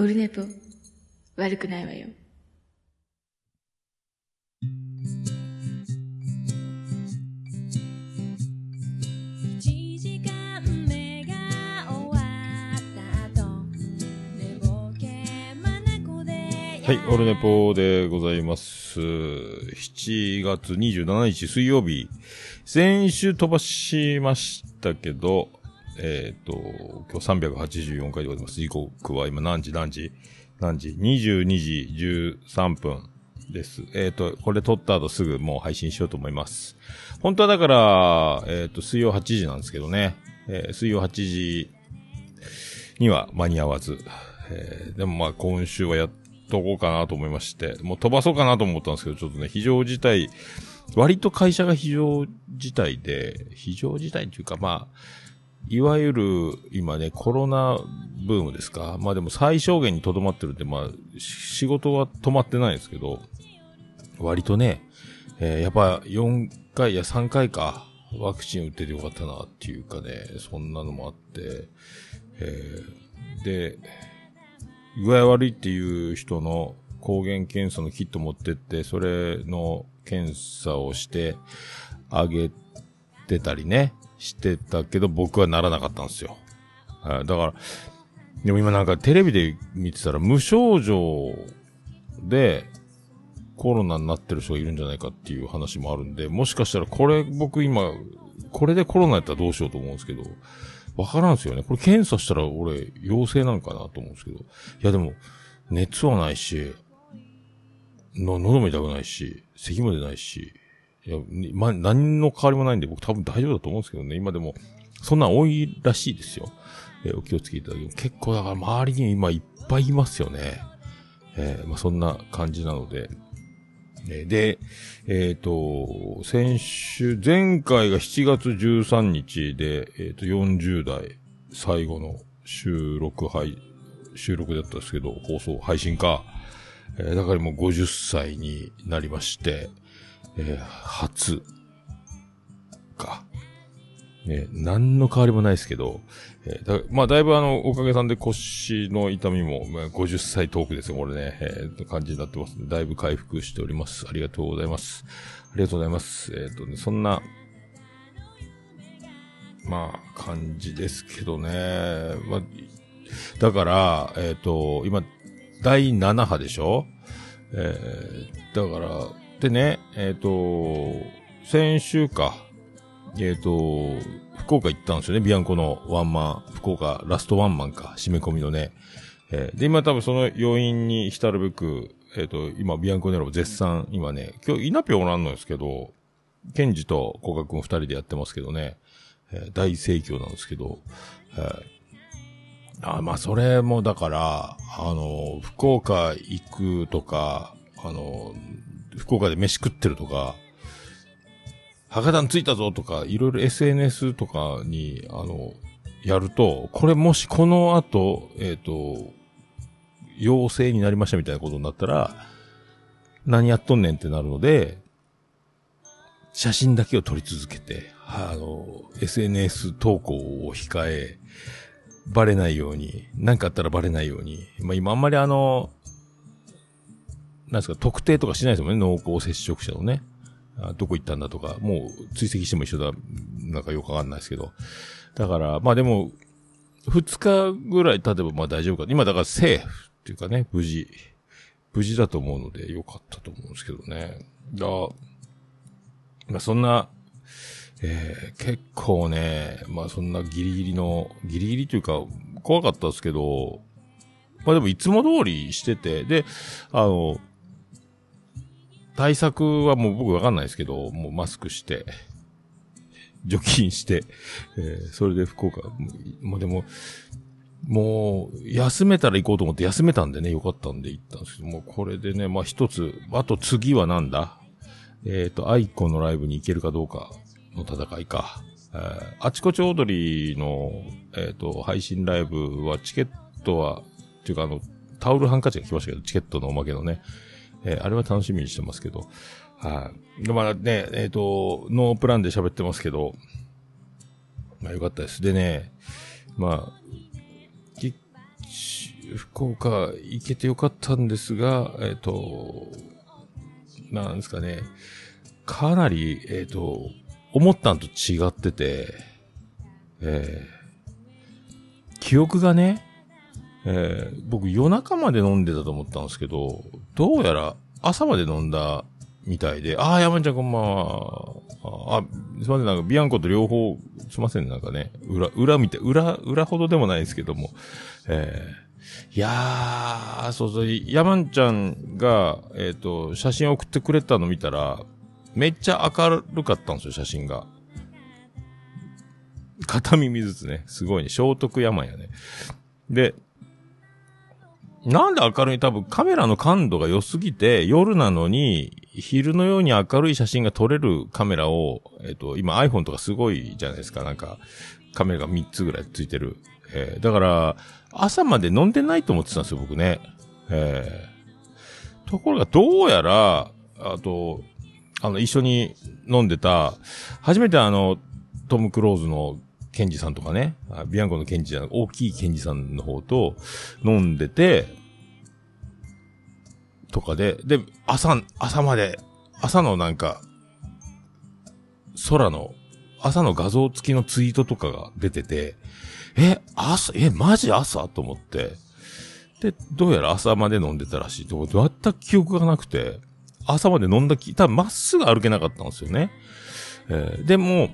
オルネポ、悪くないわよ。一時間目が終わった後寝ぼけ眼ではい、オルネポでございます。7月27日水曜日。先週飛ばしましたけど、えっ、と、今日384回でございます。時刻は今何時何時？何時 ?22 時13分です。えっ、と、これ撮った後すぐもう配信しようと思います。本当はだから、えっ、と、水曜8時なんですけどね。えー水曜8時には間に合わず。えーでもまあ今週はやっとこうかなと思いまして、もう飛ばそうかなと思ったんですけど、ちょっとね、非常事態、割と会社が非常事態で、非常事態っていうかまあ、いわゆる今ね、コロナブームですか？まあでも最小限にとどまってるんで、まあ、仕事は止まってないですけど、割とね、えーやっぱ4回、や3回か、ワクチン打っててよかったなっていうかね、そんなのもあって、えーで、具合悪いっていう人の抗原検査のキット持ってって、それの検査をしてあげてたりね、してたけど僕はならなかったんですよ。はいだから、でも今なんかテレビで見てたら無症状でコロナになってる人がいるんじゃないかっていう話もあるんで、もしかしたらこれ僕今、これでコロナやったらどうしようと思うんですけど、わからんすよね。これ検査したら俺陽性なのかなと思うんですけど。いやでも、熱はないし、の、喉も痛くないし、咳も出ないし、いや、ま、何の変わりもないんで僕多分大丈夫だと思うんですけどね。今でも、そんな多いらしいですよ。えーお気をつけいただき結構だから周りに今いっぱいいますよね。えーまあ、そんな感じなので。えーで、えっ、と、先週、前回が7月13日で、えっ、と、40代最後の収録配、収録だったんですけど、放送、配信か。えだからもう50歳になりまして、えー初、か。ね、何の変わりもないですけど、えーだまあ、だいぶあの、おかげさんで腰の痛みも、まあ、50歳トークですよ、これね、えー、感じになってますだいぶ回復しております。ありがとうございます。ありがとうございます。えっ、とね、そんな、まあ、感じですけどね。まあ、だから、えっ、と、今、第7波でしょ？えー、だから、でね、えっ、と、先週か、えっ、と、福岡行ったんですよね、ビアンコのワンマン、福岡ラストワンマンか、締め込みのね。えーで、今多分その要因に浸るべく、えっ、と、今、ビアンコネロ絶賛、今ね、今日、稲ぴょおらんのですけど、ケンジとコカ君二人でやってますけどね、えー大盛況なんですけど、えーあまあ、それもだから、あの、福岡行くとか、あの、福岡で飯食ってるとか、博多に着いたぞとか、いろいろ SNS とかに、あの、やると、これもしこの後、えっ、と、陽性になりましたみたいなことになったら、何やっとんねんってなるので、写真だけを撮り続けて、あの、SNS 投稿を控え、バレないように、なんかあったらバレないように。まあ今あんまりあの、なんですか、特定とかしないですもんね、濃厚接触者のね。あどこ行ったんだとか、もう追跡しても一緒だ、なんかよくわかんないですけど。だから、まあでも、二日ぐらい経てばまあ大丈夫か。今だからセーフっていうかね、無事。無事だと思うのでよかったと思うんですけどね。だまあそんな、えー結構ね、まあそんなギリギリの、ギリギリというか、怖かったですけど、まあでもいつも通りしてて、で、あの、対策はもう僕わかんないですけど、もうマスクして、除菌して、えーそれで福岡、まあでも、もう、休めたら行こうと思って休めたんでね、よかったんで行ったんですけど、もうこれでね、まあ一つ、あと次はなんだ？えっ、と、 aiko のライブに行けるかどうかの戦いか。えーあちこちオードリーの、えっ、と、配信ライブはチケットは、っていうかあの、タオルハンカチが来ましたけど、チケットのおまけのね、えーあれは楽しみにしてますけど、はい。でまあね、えっ、と、ノープランで喋ってますけど、まあよかったです。でね、まあ、福岡行けてよかったんですが、えっ、と、なんですかね、かなり、えっ、と、思ったんと違ってて、えー、記憶がね、えー、僕夜中まで飲んでたと思ったんですけど、どうやら朝まで飲んだみたいで、ああ、山ちゃんこんばんは。あ、すいません、なんかビアンコと両方、すいません、なんかね、裏、裏見て、裏、裏ほどでもないですけども、えー、いやー、そうそう、山ちゃんが、えっ、ー、と、写真送ってくれたの見たら、めっちゃ明るかったんですよ、写真が。片耳ずつね、すごいね、聖徳山やね。で、なんで明るい多分カメラの感度が良すぎて、夜なのに、昼のように明るい写真が撮れるカメラを、えっ、と、今 iPhone とかすごいじゃないですか。なんか、カメラが3つぐらいついてる。えー、だから、朝まで飲んでないと思ってたんですよ、僕ね。えー、ところがどうやら、あと、あの、一緒に飲んでた、初めてあの、トム・クローズのケンジさんとかね、ビアンコのケンジじゃな大きいケンジさんの方と飲んでて、とかで、で、朝、朝まで、朝のなんか、空の、朝の画像付きのツイートとかが出てて、え、朝、え、マジ朝？と思って。で、どうやら朝まで飲んでたらしいと。全く記憶がなくて、朝まで飲んだき、多分まっすぐ歩けなかったんですよね。えー、でも、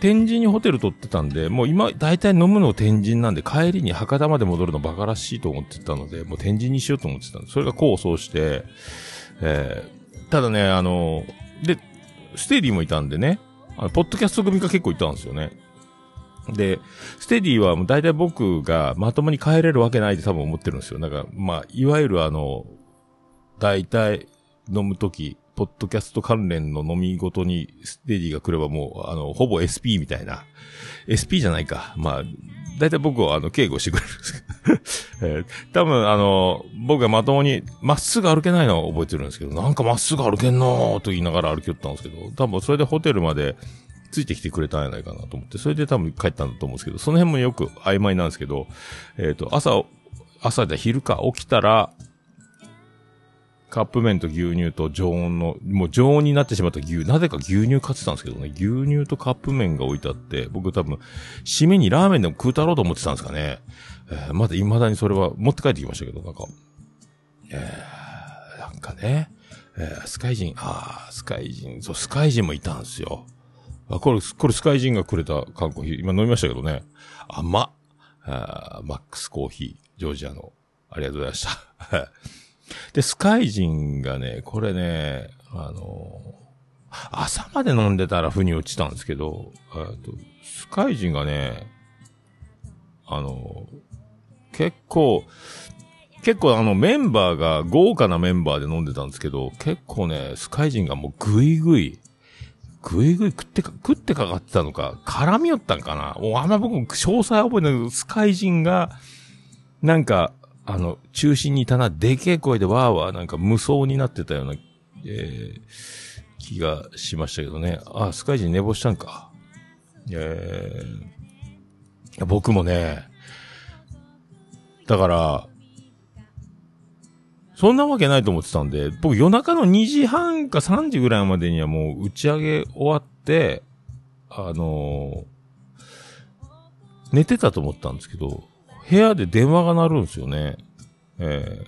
天神にホテル取ってたんで、もう今、大体飲むの天神なんで、帰りに博多まで戻るのバカらしいと思ってたので、もう天神にしようと思ってたんで、それが功を奏して、えー、ただね、あの、で、ステディもいたんでね、あの、ポッドキャスト組が結構いたんですよね。で、ステディはもう大体僕がまともに帰れるわけないって多分思ってるんですよ。なんか、まあ、いわゆるあの、大体飲むとき、ポッドキャスト関連の飲みごとにステディが来ればもう、あの、ほぼ SP みたいな。SP じゃないか。まあ、だいたい僕はあの、警護してくれるんですけど えー、多分あの、僕がまともにまっすぐ歩けないのは覚えてるんですけど、なんかまっすぐ歩けんのーと言いながら歩きよったんですけど、多分それでホテルまでついてきてくれたんじゃないかなと思って、それで多分帰ったんだと思うんですけど、その辺もよく曖昧なんですけど、えっ、ー、と、朝、朝で昼か起きたら、カップ麺と牛乳と常温の、もう常温になってしまった牛、なぜか牛乳買ってたんですけどね、牛乳とカップ麺が置いてあって、僕多分、締めにラーメンでも食うたろうと思ってたんですかね。えー、まだ未だにそれは持って帰ってきましたけど、なんか、えー、なんかね、えー、スカイジン、あー、スカイジン、そう、スカイジンもいたんですよ。あ、これ、これスカイジンがくれた缶コーヒー、今飲みましたけどね。甘っ。あマックスコーヒー、ジョージアの。ありがとうございました。で、スカイジンがね、これね、あの、朝まで飲んでたら腑に落ちたんですけど、とスカイジンがね、あの、結構、結構あのメンバーが豪華なメンバーで飲んでたんですけど、結構ね、スカイジンがもうぐいぐい、ぐいぐい食ってか、食ってかかってたのか、絡み寄ったんかな。もうあんま僕詳細覚えないけど、スカイジンが、なんか、あの、中心にいたな、でけえ声でわーわーなんか無双になってたような、えー、気がしましたけどね。あ、スカイジン寝坊したんか。えー、僕もね、だから、そんなわけないと思ってたんで、僕夜中の2時半か3時ぐらいまでにはもう打ち上げ終わって、あのー、寝てたと思ったんですけど、部屋で電話が鳴るんですよね。えー、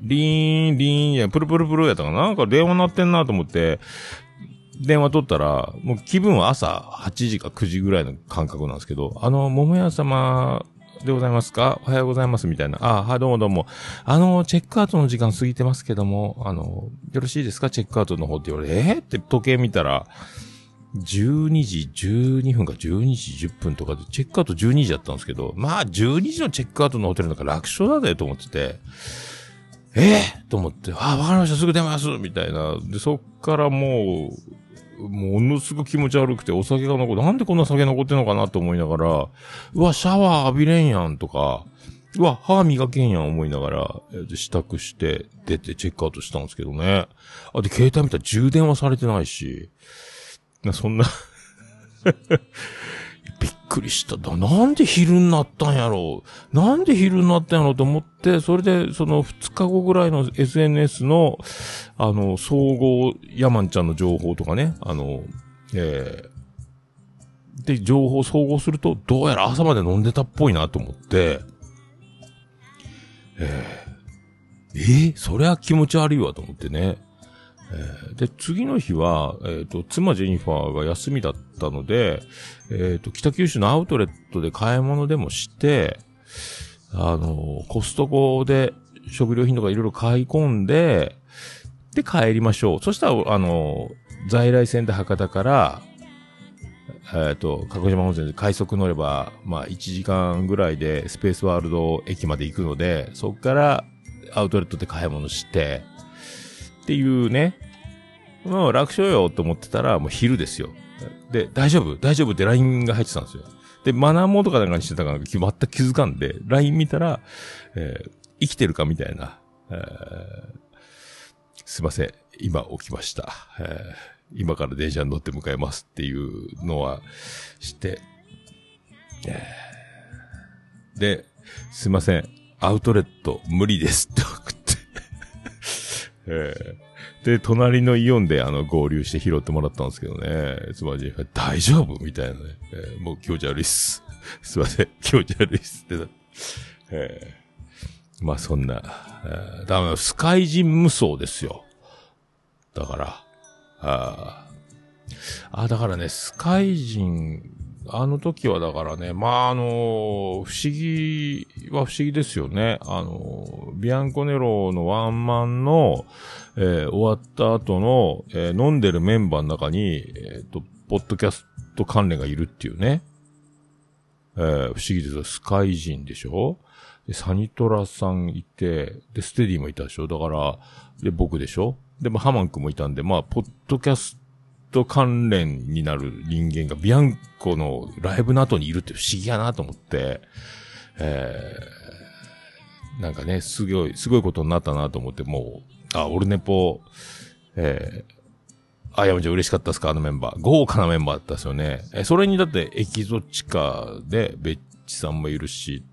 リーン、リーン、や、プルプルプルやったかな？なんか電話鳴ってんなと思って、電話取ったら、もう気分は朝8時か9時ぐらいの感覚なんですけど、あの、桃屋様でございますか？おはようございますみたいな。あはい、どうもどうも。あの、チェックアウトの時間過ぎてますけども、あの、よろしいですか？チェックアウトの方って言われて、えー、って時計見たら、12時12分か12時10分とかで、チェックアウト12時だったんですけど、まあ12時のチェックアウトのホテルなんか楽勝だぜと思ってて、ええー、と思って、あ、わかりました、すぐ出ますみたいな。で、そっからもう、ものすごく気持ち悪くて、お酒が残って、なんでこんな酒残ってんのかなと思いながら、うわ、シャワー浴びれんやんとか、うわ、歯磨けんやん思いながら、支度して、出てチェックアウトしたんですけどね。あ、で、携帯見たら充電はされてないし、な、そんな びっくりした。なんで昼になったんやろうなんで昼になったんやろうと思って、それで、その2日後ぐらいの SNS の、あの、総合ヤマンちゃんの情報とかね、あの、えー、で、情報総合すると、どうやら朝まで飲んでたっぽいなと思って、えー、えーそれは気持ち悪いわと思ってね。えーで、次の日は、えっ、と、妻ジェニファーが休みだったので、えっ、と、北九州のアウトレットで買い物でもして、あの、コストコで食料品とかいろいろ買い込んで、で、帰りましょう。そしたら、あの、在来線で博多から、えっ、と、鹿児島温泉で快速乗れば、まあ、1時間ぐらいでスペースワールド駅まで行くので、そこからアウトレットで買い物して、っていうね、もう楽勝よと思ってたら、もう昼ですよ。で、大丈夫？大丈夫って LINE が入ってたんですよ。で、マナーモードかなんかにしてたから全く気づかんで、LINE 見たら、えー生きてるかみたいな、えーすいません。今起きました。えー今から電車に乗って迎えますっていうのはして、えーで、すいません。アウトレット無理ですって送って。えーで、隣のイオンであの合流して拾ってもらったんですけどね。つまり、大丈夫？みたいなね、えーもう気持ち悪いっす。すいません。気持ち悪いっすってな。えーまあそんな、えーだからスカイ人無双ですよ。だから、あーあ、だからね、スカイ人、あの時はだからね、まああの不思議は不思議ですよね。あのビアンコネロのワンマンの、えー終わった後の、えー飲んでるメンバーの中に、えっ、と、ポッドキャスト関連がいるっていうね。えー不思議ですよ。スカイ人でしょ？で、サニトラさんいて、で、ステディもいたでしょ？だから、で、僕でしょ？で、まあ、ハマン君もいたんで、まあ、ポッドキャスト関連になる人間がビアンコのライブの後にいるって不思議やなと思って、えー、なんかね、すごい、すごいことになったなと思って、もう、あ、オルネポ、えー、あ、山ちゃん嬉しかったですか？あのメンバー。豪華なメンバーだったですよね。え、それにだって、エキゾチカで、ベッチさんもいるし、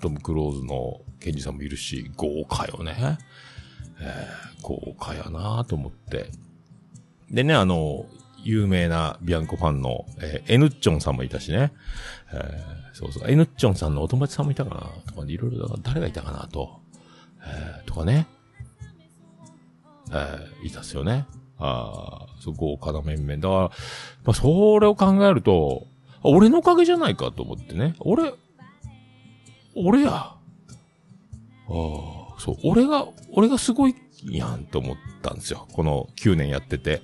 トム・クローズのケンジさんもいるし、豪華よね。えー豪華やなと思って。でね、あの、有名なビアンコファンの、えーエヌッチョンさんもいたしね。えーそうそう、エヌッチョンさんのお友達さんもいたかなとか、いろいろ、誰がいたかなと。えーとかね。えーいたっすよね。ああ、そう、豪華な面々。だから、まあ、それを考えると、俺のおかげじゃないかと思ってね。俺、俺や。ああ、そう、俺が、俺がすごいやんと思ったんですよ。この9年やってて。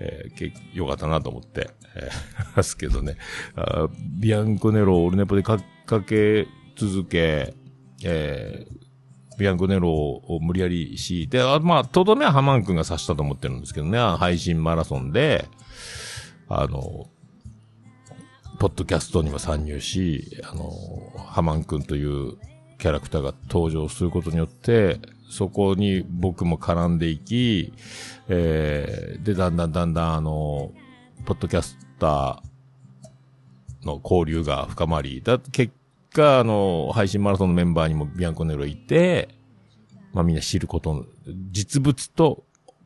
えー、よかったなと思って。えー、ですけどね。あビアンコネロをオルネポでかかけ続け、えービアンコネロを無理やり敷いて、あまあ、とどめはハマン君が刺したと思ってるんですけどね、配信マラソンで、あの、ポッドキャストにも参入し、あの、ハマン君というキャラクターが登場することによって、そこに僕も絡んでいき、えー、で、だんだんだんだんあの、ポッドキャスターの交流が深まり、だ結果、あの、配信マラソンのメンバーにもビアンコネロいて、まあみんな知ること、実物と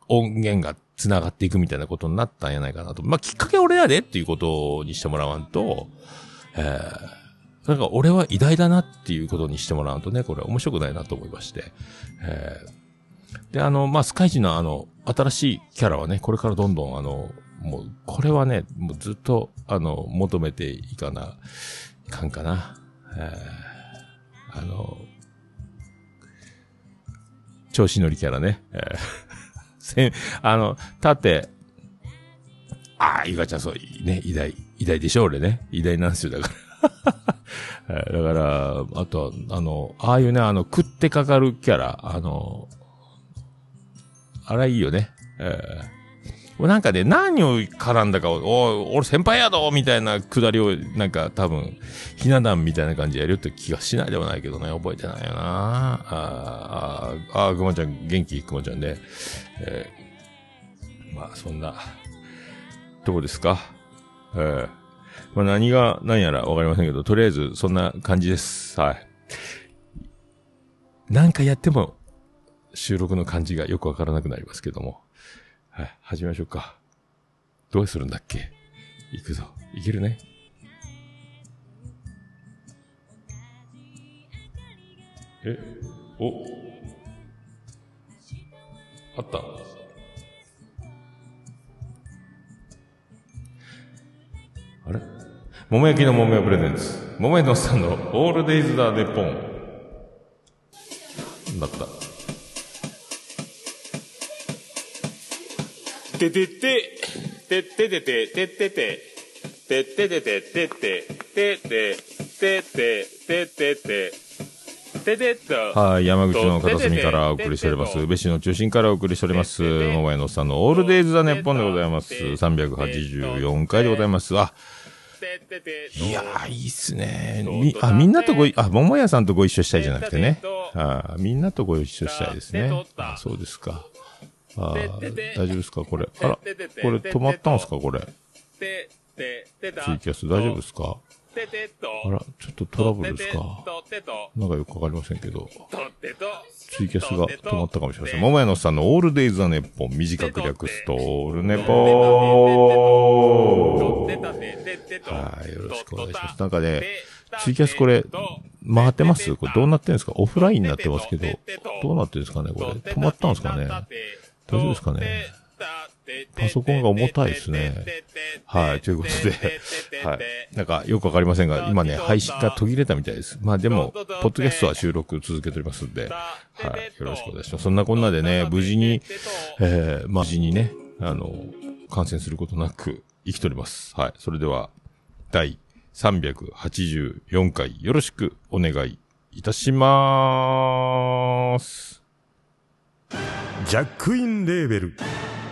音源が繋がっていくみたいなことになったんやないかなと。まあきっかけ俺やでっていうことにしてもらわんと、えー、なんか俺は偉大だなっていうことにしてもらわんとね、これ面白くないなと思いまして。えー、で、あの、まあスカイジのあの、新しいキャラはね、これからどんどんあの、もう、これはね、もうずっと、あの、求めていかな、いかんかな。えーあの、調子乗りキャラね。えー せん、あの、縦、ああ、ゆかちゃんそう、ね、偉大、偉大でしょ、俺ね。偉大なんですよ、だから。だから、あとは、あの、ああいうね、あの、食ってかかるキャラ、あの、あれいいよね。えー。なんかね、何を絡んだかを、お、俺先輩やぞみたいなくだりを、なんか多分、ひな壇みたいな感じでやるって気がしないでもないけどね、覚えてないよな。あーあ、あくまちゃん、元気くまちゃんで、えー。まあ、そんな、どこですか？えー。まあ何が何やらわかりませんけど、とりあえずそんな感じです。はい。なんかやっても、収録の感じがよくわからなくなりますけども。はい、始めましょうか。どうするんだっけ？行くぞ。いけるね。え、お、あった。あれ？桃焼きの桃屋プレゼンツ。桃屋のさんのオールデイズだネポン。だった。ててて、てっててて、てってて、てっててて、てって、てって、てって、てってて、ててっと。はい、山口の片隅からお送りしております。宇部市の中心からお送りしております。桃屋のおっさんのオールデイズ・ザ・ネッポンでございます。384回でございます。あ、いやー、いいっすね。み、あ、みんなとごい、あ、桃屋さんとご一緒したいじゃなくてね。あみんなとご一緒したいですね。あそうですか。あー大丈夫ですか？これ。あら、これ止まったんですかこれ。ツイキャス大丈夫ですか。あら、ちょっとトラブルですかなんかよくわかりませんけど。ツイキャスが止まったかもしれません。桃屋のさんのオールデイズ・ザ・ネッポン、短く略すと、オールネポーはい、よろしくお願いします。なんかね、ツイキャスこれ、回ってますこれどうなってんですかオフラインになってますけど、どうなってんですかねこれ。止まったんですかね大丈夫ですかねパソコンが重たいですね。はい、ということで、はい。なんか、よくわかりませんが、今ね、配信が途切れたみたいです。まあでも、ポッドキャストは収録続けておりますんで、はい、よろしくお願いします。そんなこんなでね、無事に、えー、まあ、無事にね、あの、感染することなく生きております。はい。それでは、第384回、よろしくお願いいたしまーす。ジャックインレーベル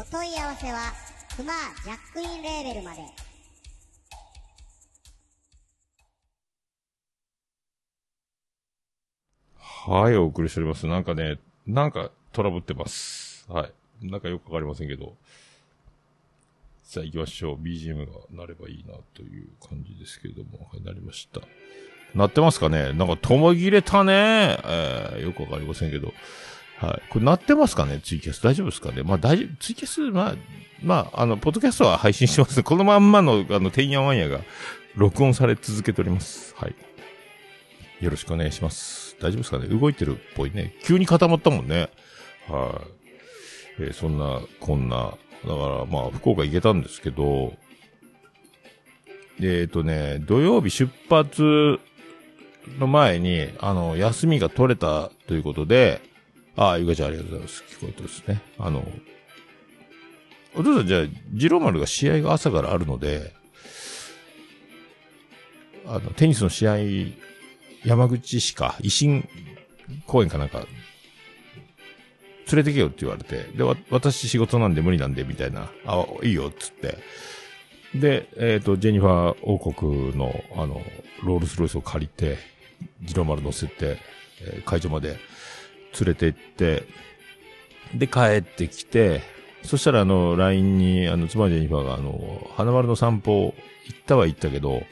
お問い合わせは、クマジャックインレーベルまで。はい、お送りしております。なんかね、なんかトラブってます。はい。なんかよくわかりませんけど。さあ行きましょう。BGM が鳴ればいいなという感じですけれども。はい、なりました。鳴ってますかね？なんか、とも切れたね。えー、よくわかりませんけど。はい。これ鳴ってますかね？ツイキャス大丈夫ですかね？まあ大丈夫、ツイキャス、まあ、まあ、あの、ポッドキャストは配信してます。このまんまの、あの、てんやわんやが録音され続けております。はい。よろしくお願いします。大丈夫ですかね？動いてるっぽいね。急に固まったもんね。はい。えーそんな、こんな。だから、まあ、福岡行けたんですけど、えっ、とね、土曜日出発の前に、あの、休みが取れたということで、ああ、ゆかちゃんありがとうございます。聞こえてますね。あの、お父さんじゃあ、ジローマルが試合が朝からあるので、あの、テニスの試合、山口市か、維新公園かなんか、連れてけよって言われて、で、わ私仕事なんで無理なんで、みたいな、あ、いいよ、っつって。で、えっ、と、ジェニファー王国の、あの、ロールスロイスを借りて、ジローマル乗せて、えー会場まで連れて行って、で、帰ってきて、そしたらあの、LINE に、あの、妻ジェニファーがあの、花丸の散歩行ったは行ったけど、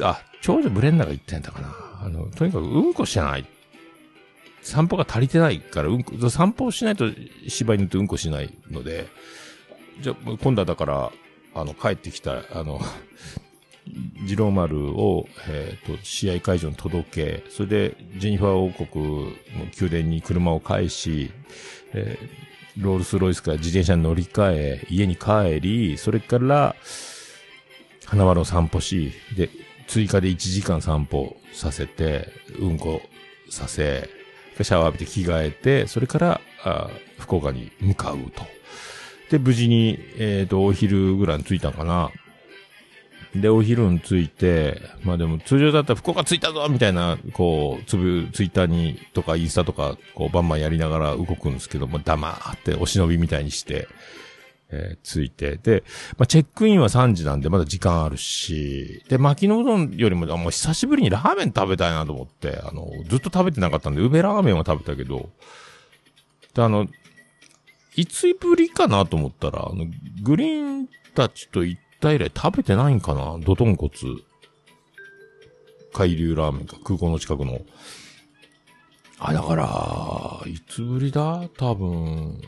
あ、長女ブレンナが言ってんだかな。あの、とにかくうんこしない。散歩が足りてないから、うんこ、散歩をしないと芝居に乗ってうんこしないので、じゃ、今度はだから、あの、帰ってきた、あの、ジローマルを、えっ、と、試合会場に届け、それで、ジェニファー王国の宮殿に車を返し、えーロールスロイスから自転車に乗り換え、家に帰り、それから、花丸を散歩し、で、追加で1時間散歩させて、うんこさせ、シャワー浴びて着替えて、それから、あ福岡に向かうと。で、無事に、えっ、と、お昼ぐらいに着いたかな。で、お昼に着いて、まあでも通常だったら福岡着いたぞみたいな、こう、つぶ、ツイッターにとかインスタとか、こう、バンバンやりながら動くんですけども、黙ってお忍びみたいにして、えー着いて、で、まあチェックインは3時なんでまだ時間あるし、で、巻きのうどんよりも、あもう久しぶりにラーメン食べたいなと思って、あの、ずっと食べてなかったんで、うべラーメンは食べたけど、で、あの、いつぶりかなと思ったら、あの、グリーンたちと行った以来食べてないんかな？ドトンコツ。海流ラーメンか、空港の近くの。あ、だから、いつぶりだ？多分、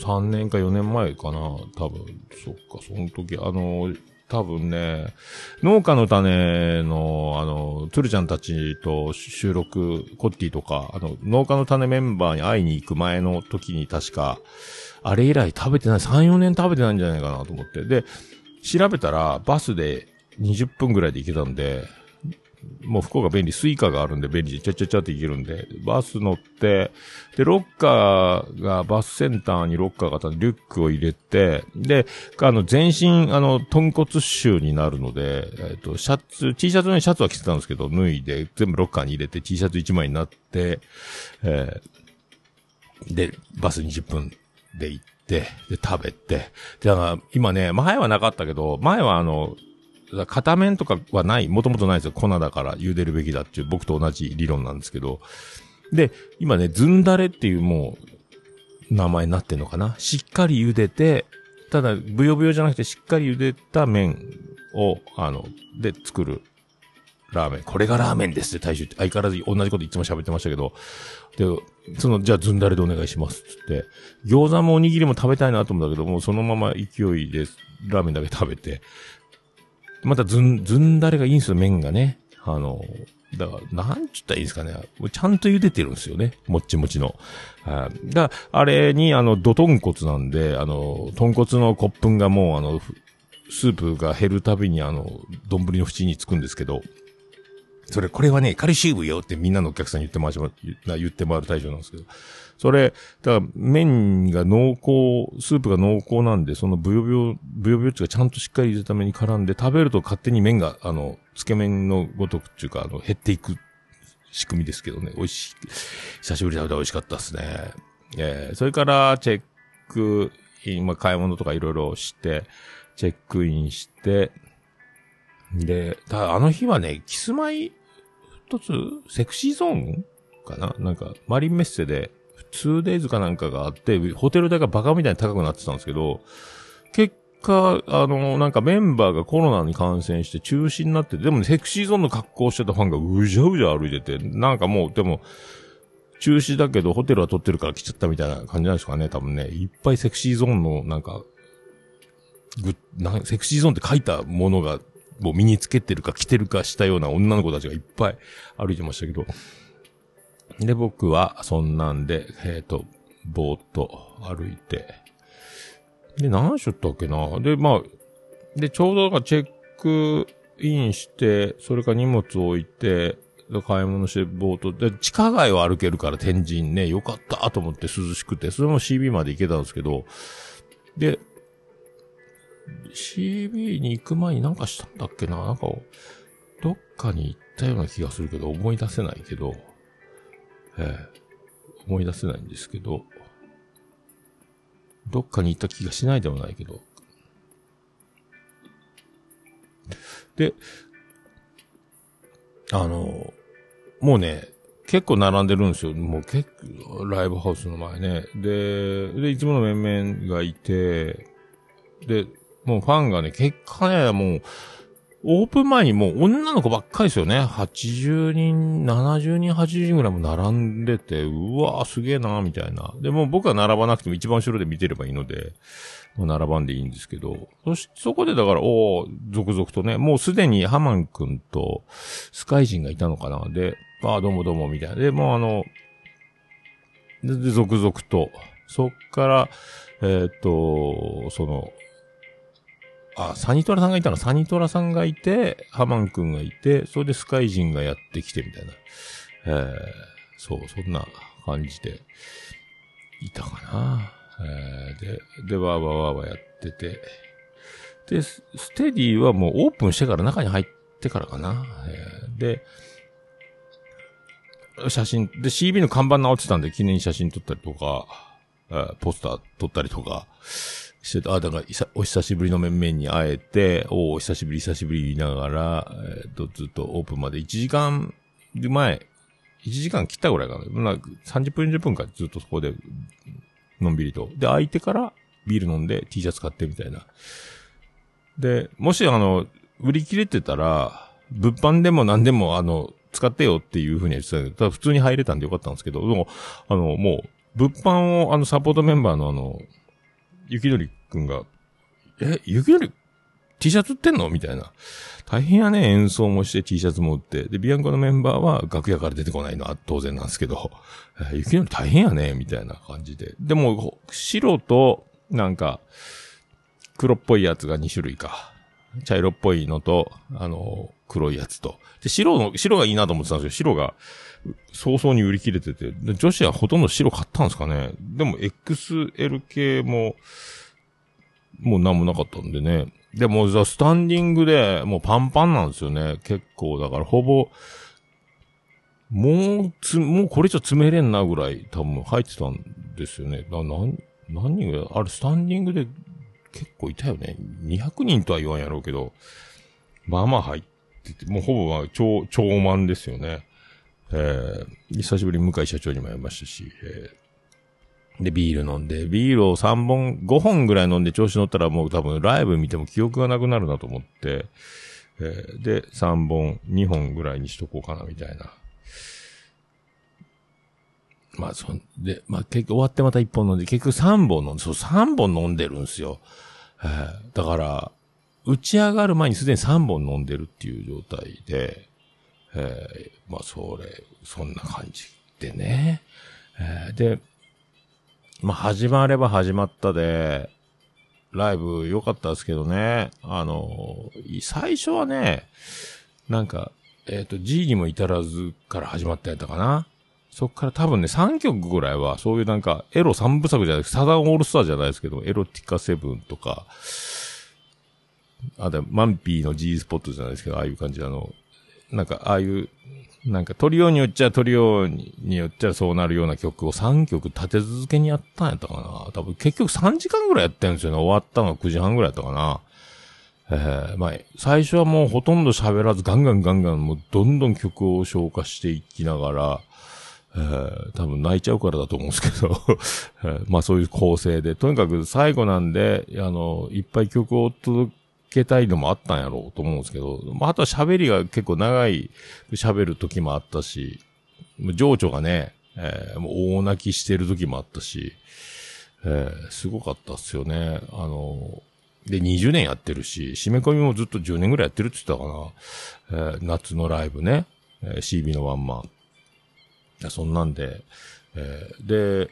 3年か4年前かな？多分、そっか、その時、あの、多分ね、農家の種の、あの、つるちゃんたちと収録、コッティとか、あの、農家の種メンバーに会いに行く前の時に確か、あれ以来食べてない、3、4年食べてないんじゃないかなと思って。で、調べたら、バスで20分ぐらいで行けたんで、もう福岡便利、 Suica があるんで便利で、ちゃちゃちゃって行けるんで、バス乗って、で、ロッカーが、バスセンターにロッカーがあったんで、リュックを入れて、で、あの、全身、あの、豚骨臭になるので、えっ、と、シャツ、T シャツのシャツは着てたんですけど、脱いで、全部ロッカーに入れて、T シャツ1枚になって、えーで、バス20分で行って、で、食べて、で、だから今ね、前はなかったけど、前はあの、片面とかはない、もともとないですよ。粉だから茹でるべきだっていう、僕と同じ理論なんですけど。で、今ね、ずんだれっていうもう、名前になってんのかな？しっかり茹でて、ただ、ぶよぶよじゃなくてしっかり茹でた麺を、あの、で作るラーメン。これがラーメンですって大衆って相変わらず同じこといつも喋ってましたけど、で、その、じゃあずんだれでお願いしますつって、餃子もおにぎりも食べたいなと思うんだけど、もうそのまま勢いでラーメンだけ食べて、またずん、ずんだれがいいんですよ、麺がね。あの、だから、なんちゅったらいいんですかね。ちゃんと茹でてるんですよね。もっちもちの。はいだあれに、あの、ド豚骨なんで、あの、豚骨の骨粉がもう、あの、スープが減るたびに、あの、丼の縁につくんですけど、それ、これはね、カルシウムよってみんなのお客さんに言って回しま、言って回る対象なんですけど。それ、だから、麺が濃厚、スープが濃厚なんで、そのブヨブヨ、ブヨブヨっていうかちゃんとしっかり入れるために絡んで、食べると勝手に麺が、あの、つけ麺のごとくっていうか、あの、減っていく仕組みですけどね。美味しい。久しぶりに食べて美味しかったですね。えー、それから、チェックイン、ま、買い物とかいろいろして、チェックインして、で、だあの日はね、キスマイ、一つ、セクシーゾーンかな？なんか、マリンメッセで、2days かなんかがあって、ホテル代がバカみたいに高くなってたんですけど、結果、あの、なんかメンバーがコロナに感染して中止になってて、でもね、セクシーゾーンの格好してたファンがうじゃうじゃ歩いてて、なんかもう、でも、中止だけどホテルは取ってるから来ちゃったみたいな感じなんですかね、多分ね。いっぱいセクシーゾーンの、なんか、ぐ、なセクシーゾーンって書いたものが、もう身につけてるか着てるかしたような女の子たちがいっぱい歩いてましたけど。で、僕は、そんなんで、えっ、と、ぼーっと歩いて。で、何しよったっけな？で、まあ、で、ちょうどなんかチェックインして、それから荷物を置いて、買い物して、ぼーっと、で、地下街を歩けるから天神ね、よかったと思って涼しくて、それも CB まで行けたんですけど、で、CB に行く前になんかしたんだっけな？なんか、どっかに行ったような気がするけど、思い出せないけど、ええ思い出せないんですけど、どっかに行った気がしないでもないけど。で、あの、もうね、結構並んでるんですよ。もう結構、ライブハウスの前ね。で、で、いつもの面々がいて、で、もうファンがね、結果ね、もう、オープン前にもう女の子ばっかりですよね。80人、70人、80人ぐらいも並んでて、うわーすげえなーみたいな。で、も僕は並ばなくても一番後ろで見てればいいので、もう並ばんでいいんですけど、そし、そこでだから、おー続々とね、もうすでにハマン君とスカイ人がいたのかなで、ああ、どうもどうも、みたいな。で、もうあの、で続々と、そっから、えーっと、その、あ、サニトラさんがいたの？サニトラさんがいて、ハマン君がいて、それでスカイ人がやってきてみたいな。えー、そう、そんな感じで、いたかな。えー、で、で、わーわーわーわーやってて、で、ステディはもうオープンしてから中に入ってからかな。えーで、写真、で、CB の看板直ってたんで記念写真撮ったりとか、えーポスター撮ったりとかしてて、あ、だからいさ、お久しぶりの面々に会えて、おお久しぶり、久しぶり言いながら、えっ、と、ずっとオープンまで1時間前、1時間切ったぐらいかな。まあ、30分40分かずっとそこで、のんびりと。で、空いてからビール飲んで T シャツ買ってみたいな。で、もしあの、売り切れてたら、物販でも何でもあの、使ってよっていうふうに言ってたけど、ただ普通に入れたんでよかったんですけど、でも、あの、もう、物販をあの、サポートメンバーのあの、ゆきのりくんが、え、ゆきのり T シャツ売ってんの？みたいな。大変やね、演奏もして T シャツも売って。で、ビアンコのメンバーは楽屋から出てこないのは当然なんですけど、えゆきのり大変やね、みたいな感じで。でも、白と、なんか、黒っぽいやつが2種類か。茶色っぽいのと、あの、黒いやつと。で、白の、白がいいなと思ってたんですけど、白が、早々に売り切れてて、女子はほとんど白買ったんですかね。でも XL 系も、もうなんもなかったんでね。でも、スタンディングで、もうパンパンなんですよね。結構、だからほぼ、もう、つ、もうこれじゃ詰めれんなぐらい多分入ってたんですよね。な、な、何人ぐらいあれ、スタンディングで結構いたよね。200人とは言わんやろうけど、まあまあ入ってて、もうほぼまあ超、超満ですよね。えー、久しぶりに向井社長にも会いましたし、えー、で、ビール飲んで、ビールを3本、5本ぐらい飲んで調子乗ったらもう多分ライブ見ても記憶がなくなるなと思って、えー、で、3本、2本ぐらいにしとこうかなみたいな。まあ、そんで、まあ、結局終わってまた1本飲んで、結局3本飲んで、そう、3本飲んでるんですよ。えーだから、打ち上がる前にすでに3本飲んでるっていう状態で、えーまあ、それ、そんな感じでね。えーで、まあ、始まれば始まったで、ライブ良かったですけどね。あの、最初はね、なんか、えっ、と、G にも至らずから始まったやったかな。そっから多分ね、3曲ぐらいは、そういうなんか、エロ3部作じゃなくて、サザンオールスターじゃないですけど、エロティカセブンとか、あ、で、マンピーの G スポットじゃないですけど、ああいう感じあの、なんか、ああいう、なんか、トリオによっちゃトリオによっちゃそうなるような曲を3曲立て続けにやったんやったかな。多分結局3時間ぐらいやってるんですよね。終わったのが9時半ぐらいやったかな。えー、まあ、最初はもうほとんど喋らずガンガンガンガンもうどんどん曲を消化していきながら、えー、多分泣いちゃうからだと思うんですけど、えーまあそういう構成で、とにかく最後なんで、あの、いっぱい曲を届けたいのもあったんやろうと思うんですけど、まああとは喋りが結構長い喋る時もあったし、もう情緒がね、えーもう大泣きしてる時もあったし、えーすごかったっすよね。あの、で、20年やってるし、締め込みもずっと10年ぐらいやってるって言ったかな。えー夏のライブね、えー CB のワンマン。いや、そんなんで、えーで、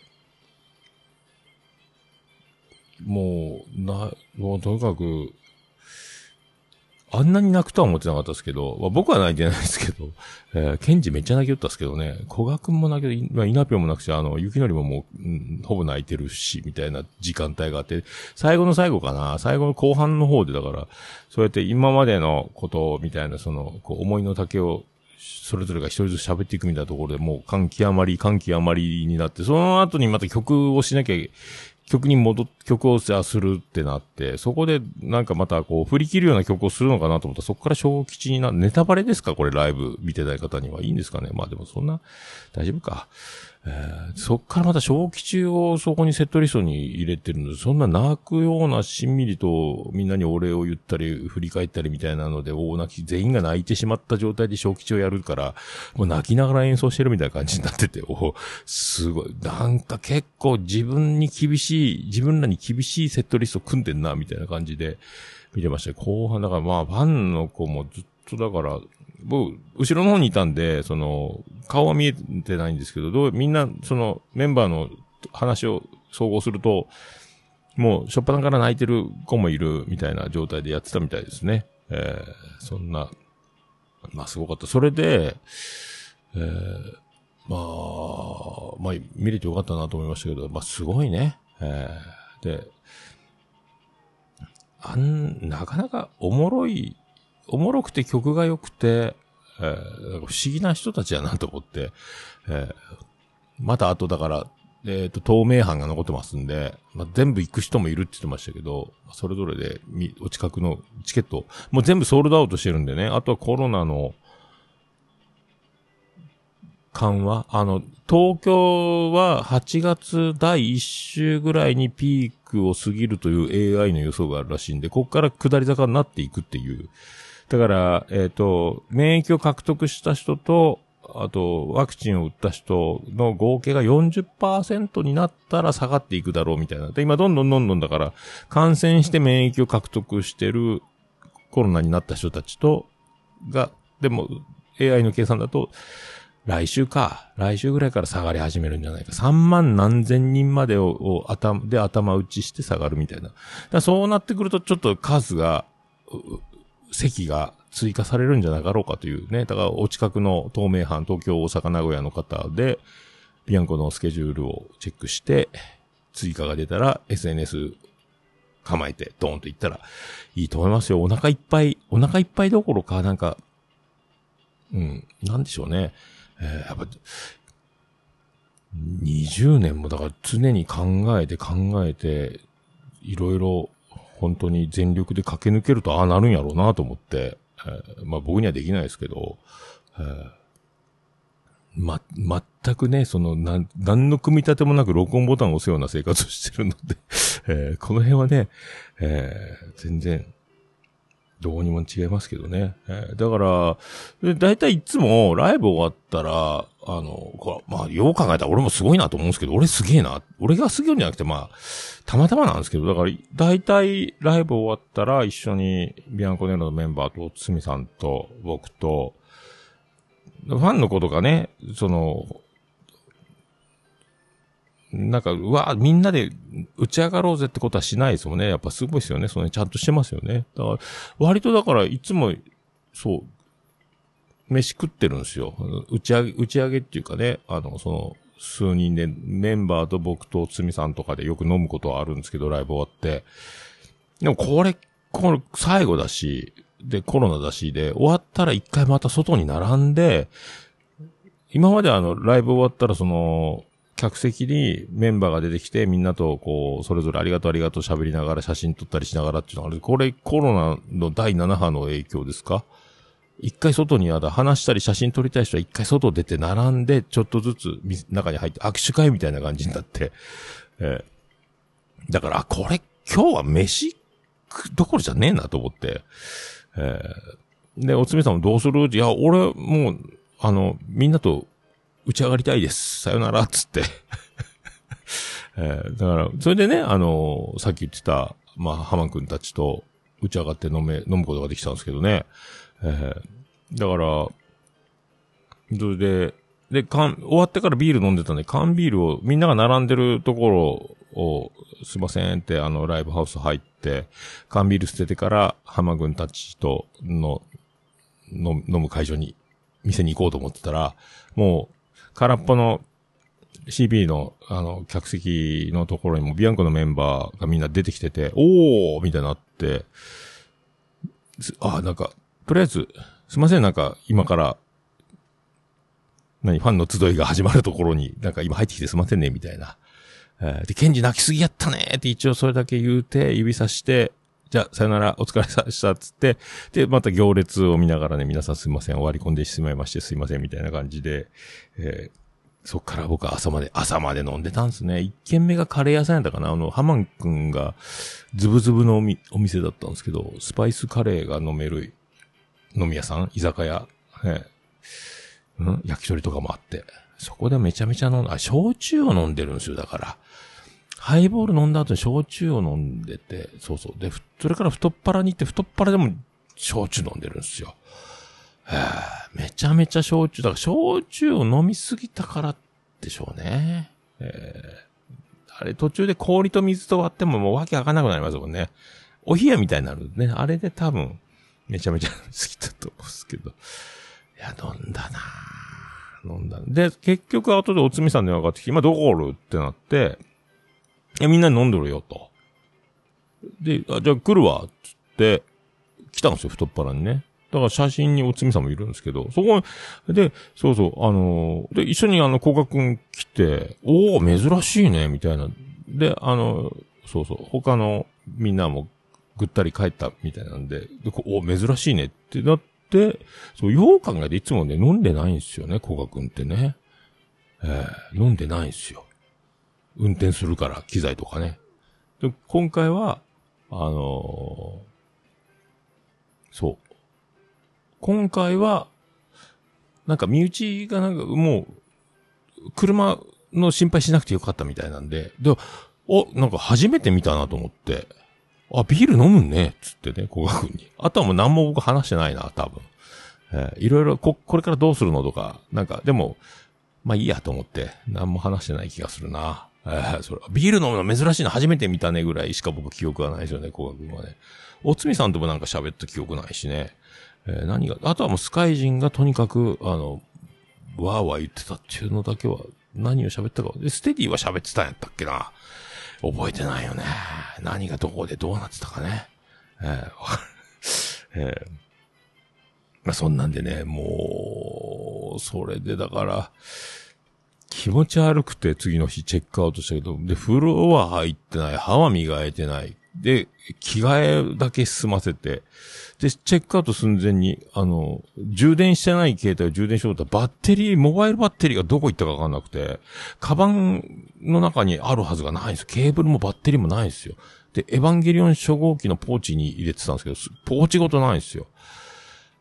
もう、な、もうとにかく、あんなに泣くとは思ってなかったですけど、まあ、僕は泣いてないですけど、えー、ケンジめっちゃ泣きよったっすけどね、古賀くんも泣けど、まあ、イナピョンも泣くし、あの、雪のりももう、うんほぼ泣いてるし、みたいな時間帯があって、最後の最後かな、最後の後半の方で、だから、そうやって今までのことみたいな、その、こう、思いの丈を、それぞれが一人ずつ喋っていくみたいなところでもう感極まり、感極まりになって、その後にまた曲をしなきゃ、曲に戻っ、曲をじゃあするってなって、そこでなんかまたこう振り切るような曲をするのかなと思ったら、そこから小吉にな、ネタバレですか？これライブ見てない方には。いいんですかね？まあでもそんな、大丈夫か。えーそっからまた小吉をそこにセットリストに入れてるので、そんな泣くようなしんみりとみんなにお礼を言ったり、振り返ったりみたいなので、大泣き、全員が泣いてしまった状態で小吉をやるから、もう泣きながら演奏してるみたいな感じになってて、おすごい。なんか結構自分に厳しい、自分らに厳しいセットリスト組んでんな、みたいな感じで見てました。後半、だからまあ、ファンの子もずっとだから、僕、後ろの方にいたんで、その、顔は見えてないんですけど、どう、みんな、その、メンバーの話を総合すると、もう、しょっぱなから泣いてる子もいるみたいな状態でやってたみたいですね。えー、そんな、まあ、すごかった。それで、えー、まあ、まあ、見れてよかったなと思いましたけど、まあ、すごいね。えー、で、あん、なかなかおもろい、おもろくて曲が良くて、えー不思議な人たちやなと思って、えーまたあとだから、えっ、と、透明版が残ってますんで、まあ、全部行く人もいるって言ってましたけど、それぞれで、お近くのチケット、もう全部ソールドアウトしてるんでね、あとはコロナの、緩和？あの、東京は8月第1週ぐらいにピークを過ぎるという AI の予想があるらしいんで、ここから下り坂になっていくっていう。だから、えっ、と、免疫を獲得した人と、あと、ワクチンを打った人の合計が40%になったら下がっていくだろうみたいな。で、今どんどんどんどんだから、感染して免疫を獲得してるコロナになった人たちと、が、でも、AI の計算だと、来週か。来週ぐらいから下がり始めるんじゃないか。3万何千人までを、を頭、で頭打ちして下がるみたいな。そうなってくるとちょっと数が、席が追加されるんじゃなかろうかというね。だからお近くの東名阪、東京、大阪、名古屋の方で、ビアンコのスケジュールをチェックして、追加が出たら SNS 構えてドーンと行ったらいいと思いますよ。お腹いっぱい、お腹いっぱいどころか、なんか、うん、なんでしょうね。えーやっぱ、20年もだから常に考えて考えて、いろいろ本当に全力で駆け抜けるとああなるんやろうなと思って、えーまあ僕にはできないですけど、えーま、全くね、その、なん、何の組み立てもなく録音ボタンを押すような生活をしてるので、えーこの辺はね、えー全然、どうにも違いますけどね。えーだから、で大体いつもライブ終わったら、あの、こまあ、よう考えたら俺もすごいなと思うんですけど、俺すげえな。俺がすげえんじゃなくて、まあ、たまたまなんですけど、だから、大体ライブ終わったら一緒にビアンコネロのメンバーと、つみさんと、僕と、ファンの子とかね、その、なんか、うわ、みんなで打ち上がろうぜってことはしないですもんね。やっぱすごいですよね。そのちゃんとしてますよね。だから、割とだから、いつも、そう、飯食ってるんですよ。打ち上げ、打ち上げっていうかね、あの、その、数人で、メンバーと僕とつみさんとかでよく飲むことはあるんですけど、ライブ終わって。でもこれ、これ、最後だし、で、コロナだし、で、終わったら一回また外に並んで、今まであの、ライブ終わったらその、客席にメンバーが出てきて、みんなとこう、それぞれありがとうありがとう喋りながら写真撮ったりしながらっていうのがある。これコロナの第7波の影響ですか？一回外にあだ、話したり写真撮りたい人は一回外出て並んで、ちょっとずつ中に入って握手会みたいな感じになって、えーだから、これ今日は飯どころじゃねえなと思って、えーで、おつみさんもどうする？いや、俺、もう、あの、みんなと打ち上がりたいです。さよなら、つって。えーだから、それでね、あのさっき言ってた、まあ、浜くんたちと打ち上がって飲め、飲むことができたんですけどね。えーだから、それで、で、缶、終わってからビール飲んでたんで、缶ビールを、みんなが並んでるところを、すいませんって、あの、ライブハウス入って、缶ビール捨ててから、浜軍たちとの、の飲む会場に、店に行こうと思ってたら、もう、空っぽの CB の、あの、客席のところにもビアンコのメンバーがみんな出てきてて、おーみたいになって、あ、なんか、とりあえず、すいません、なんか、今から、何、ファンの集いが始まるところに、なんか今入ってきてすいませんね、みたいな。えーで、ケンジ泣きすぎやったねって一応それだけ言うて、指さして、じゃあ、さよなら、お疲れ様でした、つって、で、また行列を見ながらね、皆さんすいません、終わり込んでしまいましてすいません、みたいな感じで、えーそっから僕は朝まで、朝まで飲んでたんですね。一軒目がカレー屋さんやったかなあの、ハマンくんが、ズブズブのおみお店だったんですけど、スパイスカレーが飲める飲み屋さん居酒屋ええうん？焼き鳥とかもあって。そこでめちゃめちゃ飲んだ、あ、焼酎を飲んでるんですよ、だから。ハイボール飲んだ後に焼酎を飲んでて、そうそう。で、それから太っ腹に行って、太っ腹でも焼酎飲んでるんですよ。へえめちゃめちゃ焼酎。だから、焼酎を飲みすぎたからでしょうね。ええあれ、途中で氷と水と割ってももうわけわかんなくなりますもんね。お冷やみたいになるね。あれで多分、めちゃめちゃ好きだと思うんですけど。いや、飲んだな飲んだ。で、結局後でおつみさんに分かってきて、今どこおる？ってなって、いや、みんな飲んどるよ、と。で、あじゃあ来るわ、つって、来たんですよ、太っ腹にね。だから写真におつみさんもいるんですけど、そこで、そうそう、あのーで、一緒にあの、古賀くん来て、おお珍しいね、みたいな。で、あのそうそう、他のみんなもぐったり帰ったみたいなんで、でこお珍しいねってなって、そう、よう考えていつもね、飲んでないんですよね、古賀くんってね。えー飲んでないんですよ。運転するから、機材とかね。で、今回は、あのーそう。今回は、なんか身内がなんかもう、車の心配しなくてよかったみたいなんで、で、お、なんか初めて見たなと思って、あ、ビール飲むね、つってね、古賀君に。あとはもう何も僕話してないな、多分。えーいろいろこ、これからどうするのとか、なんか、でも、まあいいやと思って、何も話してない気がするな。えーそれビール飲むの珍しいの初めて見たねぐらいしか僕記憶がないですよね、古賀君はね。おつみさんともなんか喋った記憶ないしね。えー何が、あとはもうスカイ人がとにかく、あの、わーわー言ってたっていうのだけは、何を喋ったか。で、ステディは喋ってたんやったっけな。覚えてないよね。何がどこでどうなってたかね。えーわかるえまあ、そんなんでね、もう、それでだから、気持ち悪くて次の日チェックアウトしたけど、で、風呂は入ってない、歯は磨いてない。で、着替えだけ済ませて、で、チェックアウト寸前に、あの、充電してない携帯を充電しようとバッテリー、モバイルバッテリーがどこ行ったかわかんなくて、カバンの中にあるはずがないんです。ケーブルもバッテリーもないんですよ。で、エヴァンゲリオン初号機のポーチに入れてたんですけど、ポーチごとないんですよ。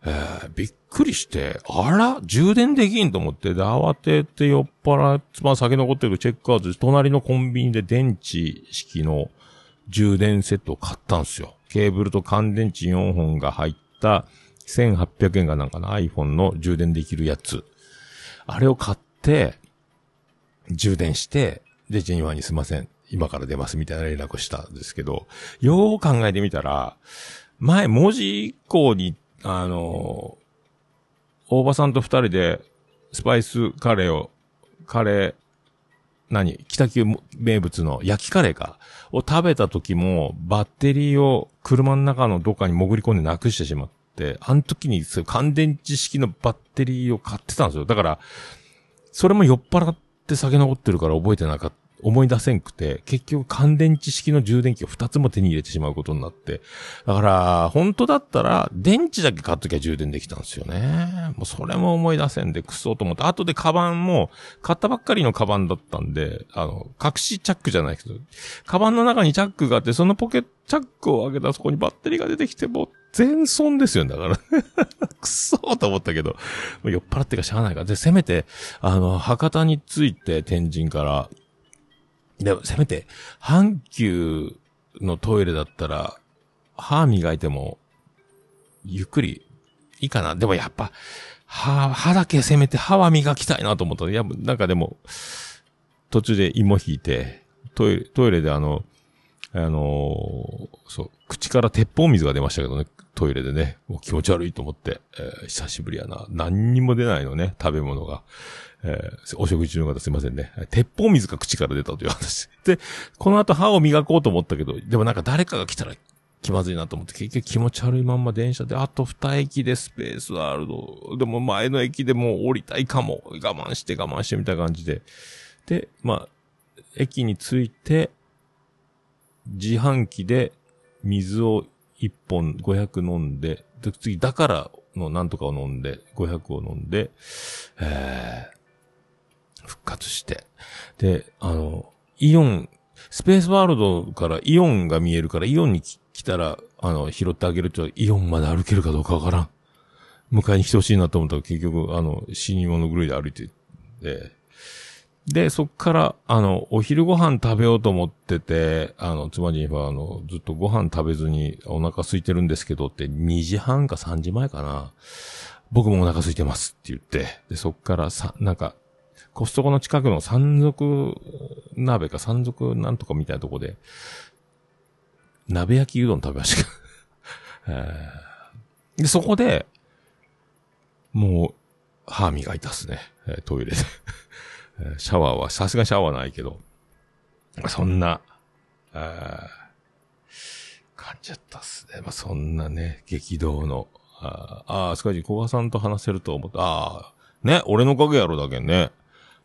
えーびっくりして、あら充電できんと思って、で、慌てて酔っ払って、まあ酒残ってるチェックアウトして、隣のコンビニで電池式の充電セットを買ったんですよ。ケーブルと乾電池4本が入った1800円がなんかな iPhone の充電できるやつ。あれを買って、充電して、で、ジェニファーにすいません。今から出ますみたいな連絡をしたんですけど、よう考えてみたら、前、文字以降に、あの、大場さんと二人で、スパイスカレーを、カレー、何北九名物の焼きカレーか。を食べた時も、バッテリーを車の中のどっかに潜り込んでなくしてしまって、あの時にそういう乾電池式のバッテリーを買ってたんですよ。だから、それも酔っ払って酒残ってるから覚えてなかった。思い出せんくて、結局乾電池式の充電器を2つも手に入れてしまうことになって。だから、本当だったら、電池だけ買っときゃ充電できたんですよね。もうそれも思い出せんで、クソと思って。後でカバンも、買ったばっかりのカバンだったんで、あの、隠しチャックじゃないけど、カバンの中にチャックがあって、そのポケ、チャックを開けたらそこにバッテリーが出てきて、もう全損ですよね、だから。くそーと思ったけど、酔っ払ってかしゃあないから。で、せめて、あの、博多に着いて、天神から、でも、せめて、阪急のトイレだったら、歯磨いても、ゆっくり、いいかな。でもやっぱ、歯、歯だけせめて歯は磨きたいなと思ったら、いや、なんかでも、途中で芋引いて、トイレ、トイレであの、あのーそう、口から鉄砲水が出ましたけどね、トイレでね、もう気持ち悪いと思って、えー久しぶりやな。何にも出ないのね、食べ物が。えーお食事中の方すいませんね。鉄砲水が口から出たという話。で、この後歯を磨こうと思ったけど、でもなんか誰かが来たら気まずいなと思って、結局気持ち悪いまんま電車で、あと二駅でスペースワールド。でも前の駅でもう降りたいかも。我慢して我慢してみたいな感じで。で、まあ、駅に着いて、自販機で水を一本500飲んで、で次、だからのなんとかを飲んで、500を飲んで、えー、復活して。で、あの、イオン、スペースワールドからイオンが見えるから、イオンに来たら、あの、拾ってあげると、イオンまで歩けるかどうかわからん。迎えに来てほしいなと思ったら、結局、あの、死に物狂いで歩いて、で、で、そっから、あの、お昼ご飯食べようと思ってて、あの、妻には、あの、ずっとご飯食べずにお腹空いてるんですけどって、2時半か3時前かな。僕もお腹空いてますって言って、で、そっからさ、なんか、コストコの近くの山賊鍋か山賊なんとかみたいなとこで、鍋焼きうどん食べました。えーで、そこで、もう、歯磨いたっすね。トイレで。シャワーは、さすがシャワーないけど、そんな、感じだったっすね。まあ、そんなね、激動の。ああー、スカイジ、小川さんと話せると思った。ああ、ね、俺のおかげやろだけんね。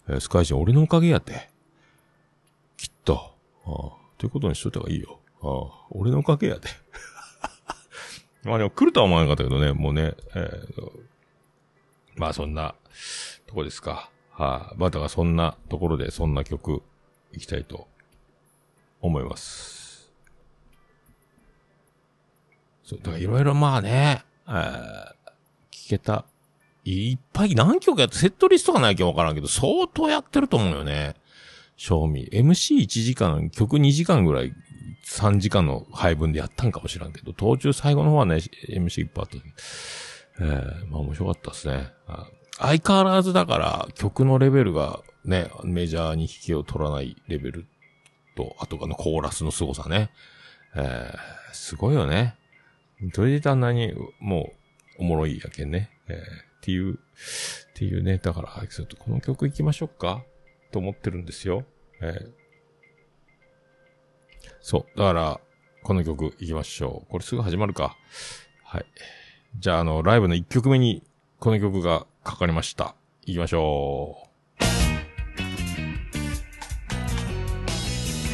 えースカイジン、俺のおかげやって。きっと。ああ、ということにしといた方がいいよ。ああ、俺のおかげやで。まあでも来るとは思わなかったけどね、もうね、えーまあそんな、とこですか。はい、まあだからそんなところでそんな曲、いきたいと思います。そう、だからいろいろまあね、えー聞けた。いっぱい何曲やって、セットリストがないきゃわからんけど、相当やってると思うよね。賞味。MC1 時間、曲2時間ぐらい、3時間の配分でやったんかもしらんけど、途中最後の方はね、MC いっぱいあった。ええまあ面白かったですね。相変わらずだから、曲のレベルがね、メジャーに引けを取らないレベルと、あとかのコーラスの凄さね。ええすごいよね。それであんなに、もう、おもろいやけんね。ええっていう、っていうね。だから、ちょっとこの曲行きましょうかと思ってるんですよ。ええそう。だから、この曲行きましょう。これすぐ始まるか。はい。じゃあ、あの、ライブの1曲目に、この曲がかかりました。行きましょう。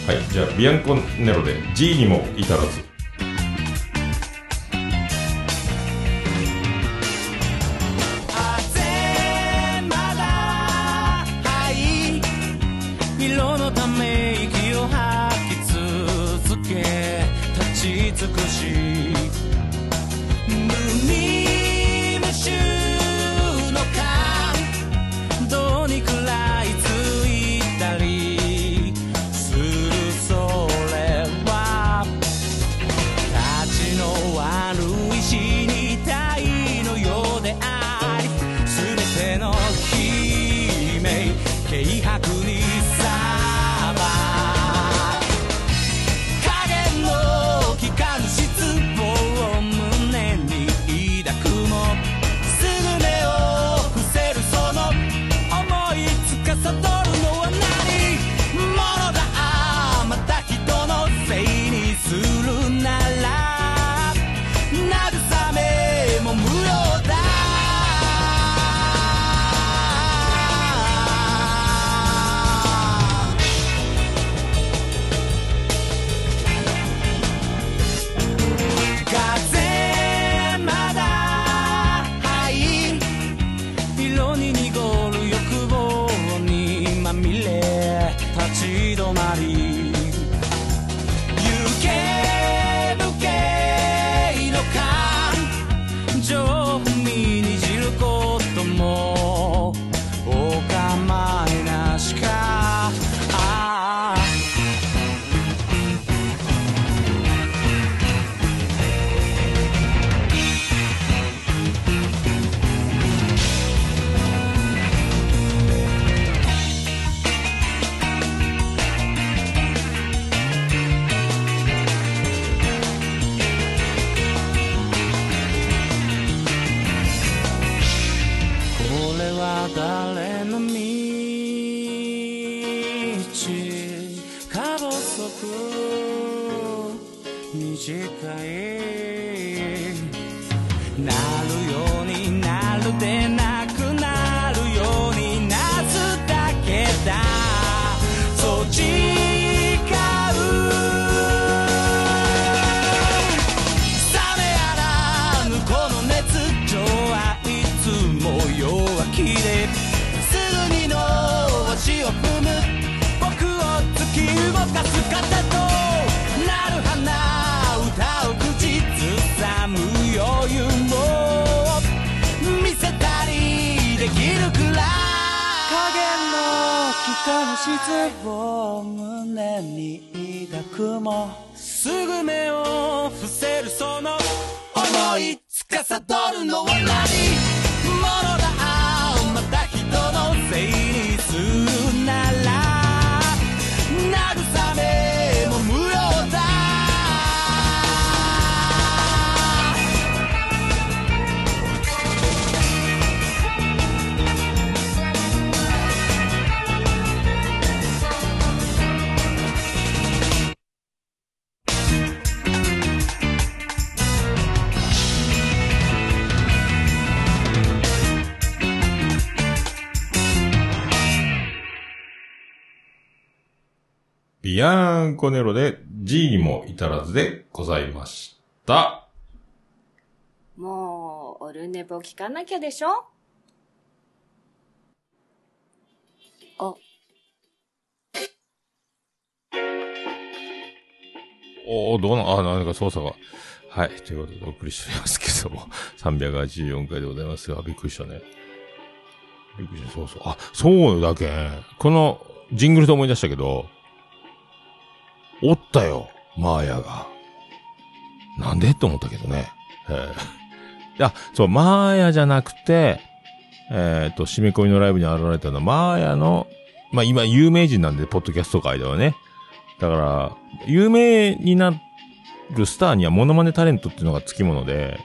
はい。じゃあ、ビアンコネロで G にも至らず。ビアンコネロで G にも至らずでございました。もう、オルネポ聞かなきゃでしょ？あ、おー、どうな、あ、なんか操作が。はい。ということでお送りしておりますけども、384回でございますが、びっくりしたね。びっくりした、そうそう。あ、そうだけん。この、ジングルで思い出したけど、おったよ、マーヤが。なんで？って思ったけどね。えー、あ、そう、マーヤじゃなくて、えっ、と、締め込みのライブに現れたのは、マーヤの、まあ今有名人なんで、ポッドキャスト界ではね。だから、有名になるスターにはモノマネタレントっていうのがつきもので、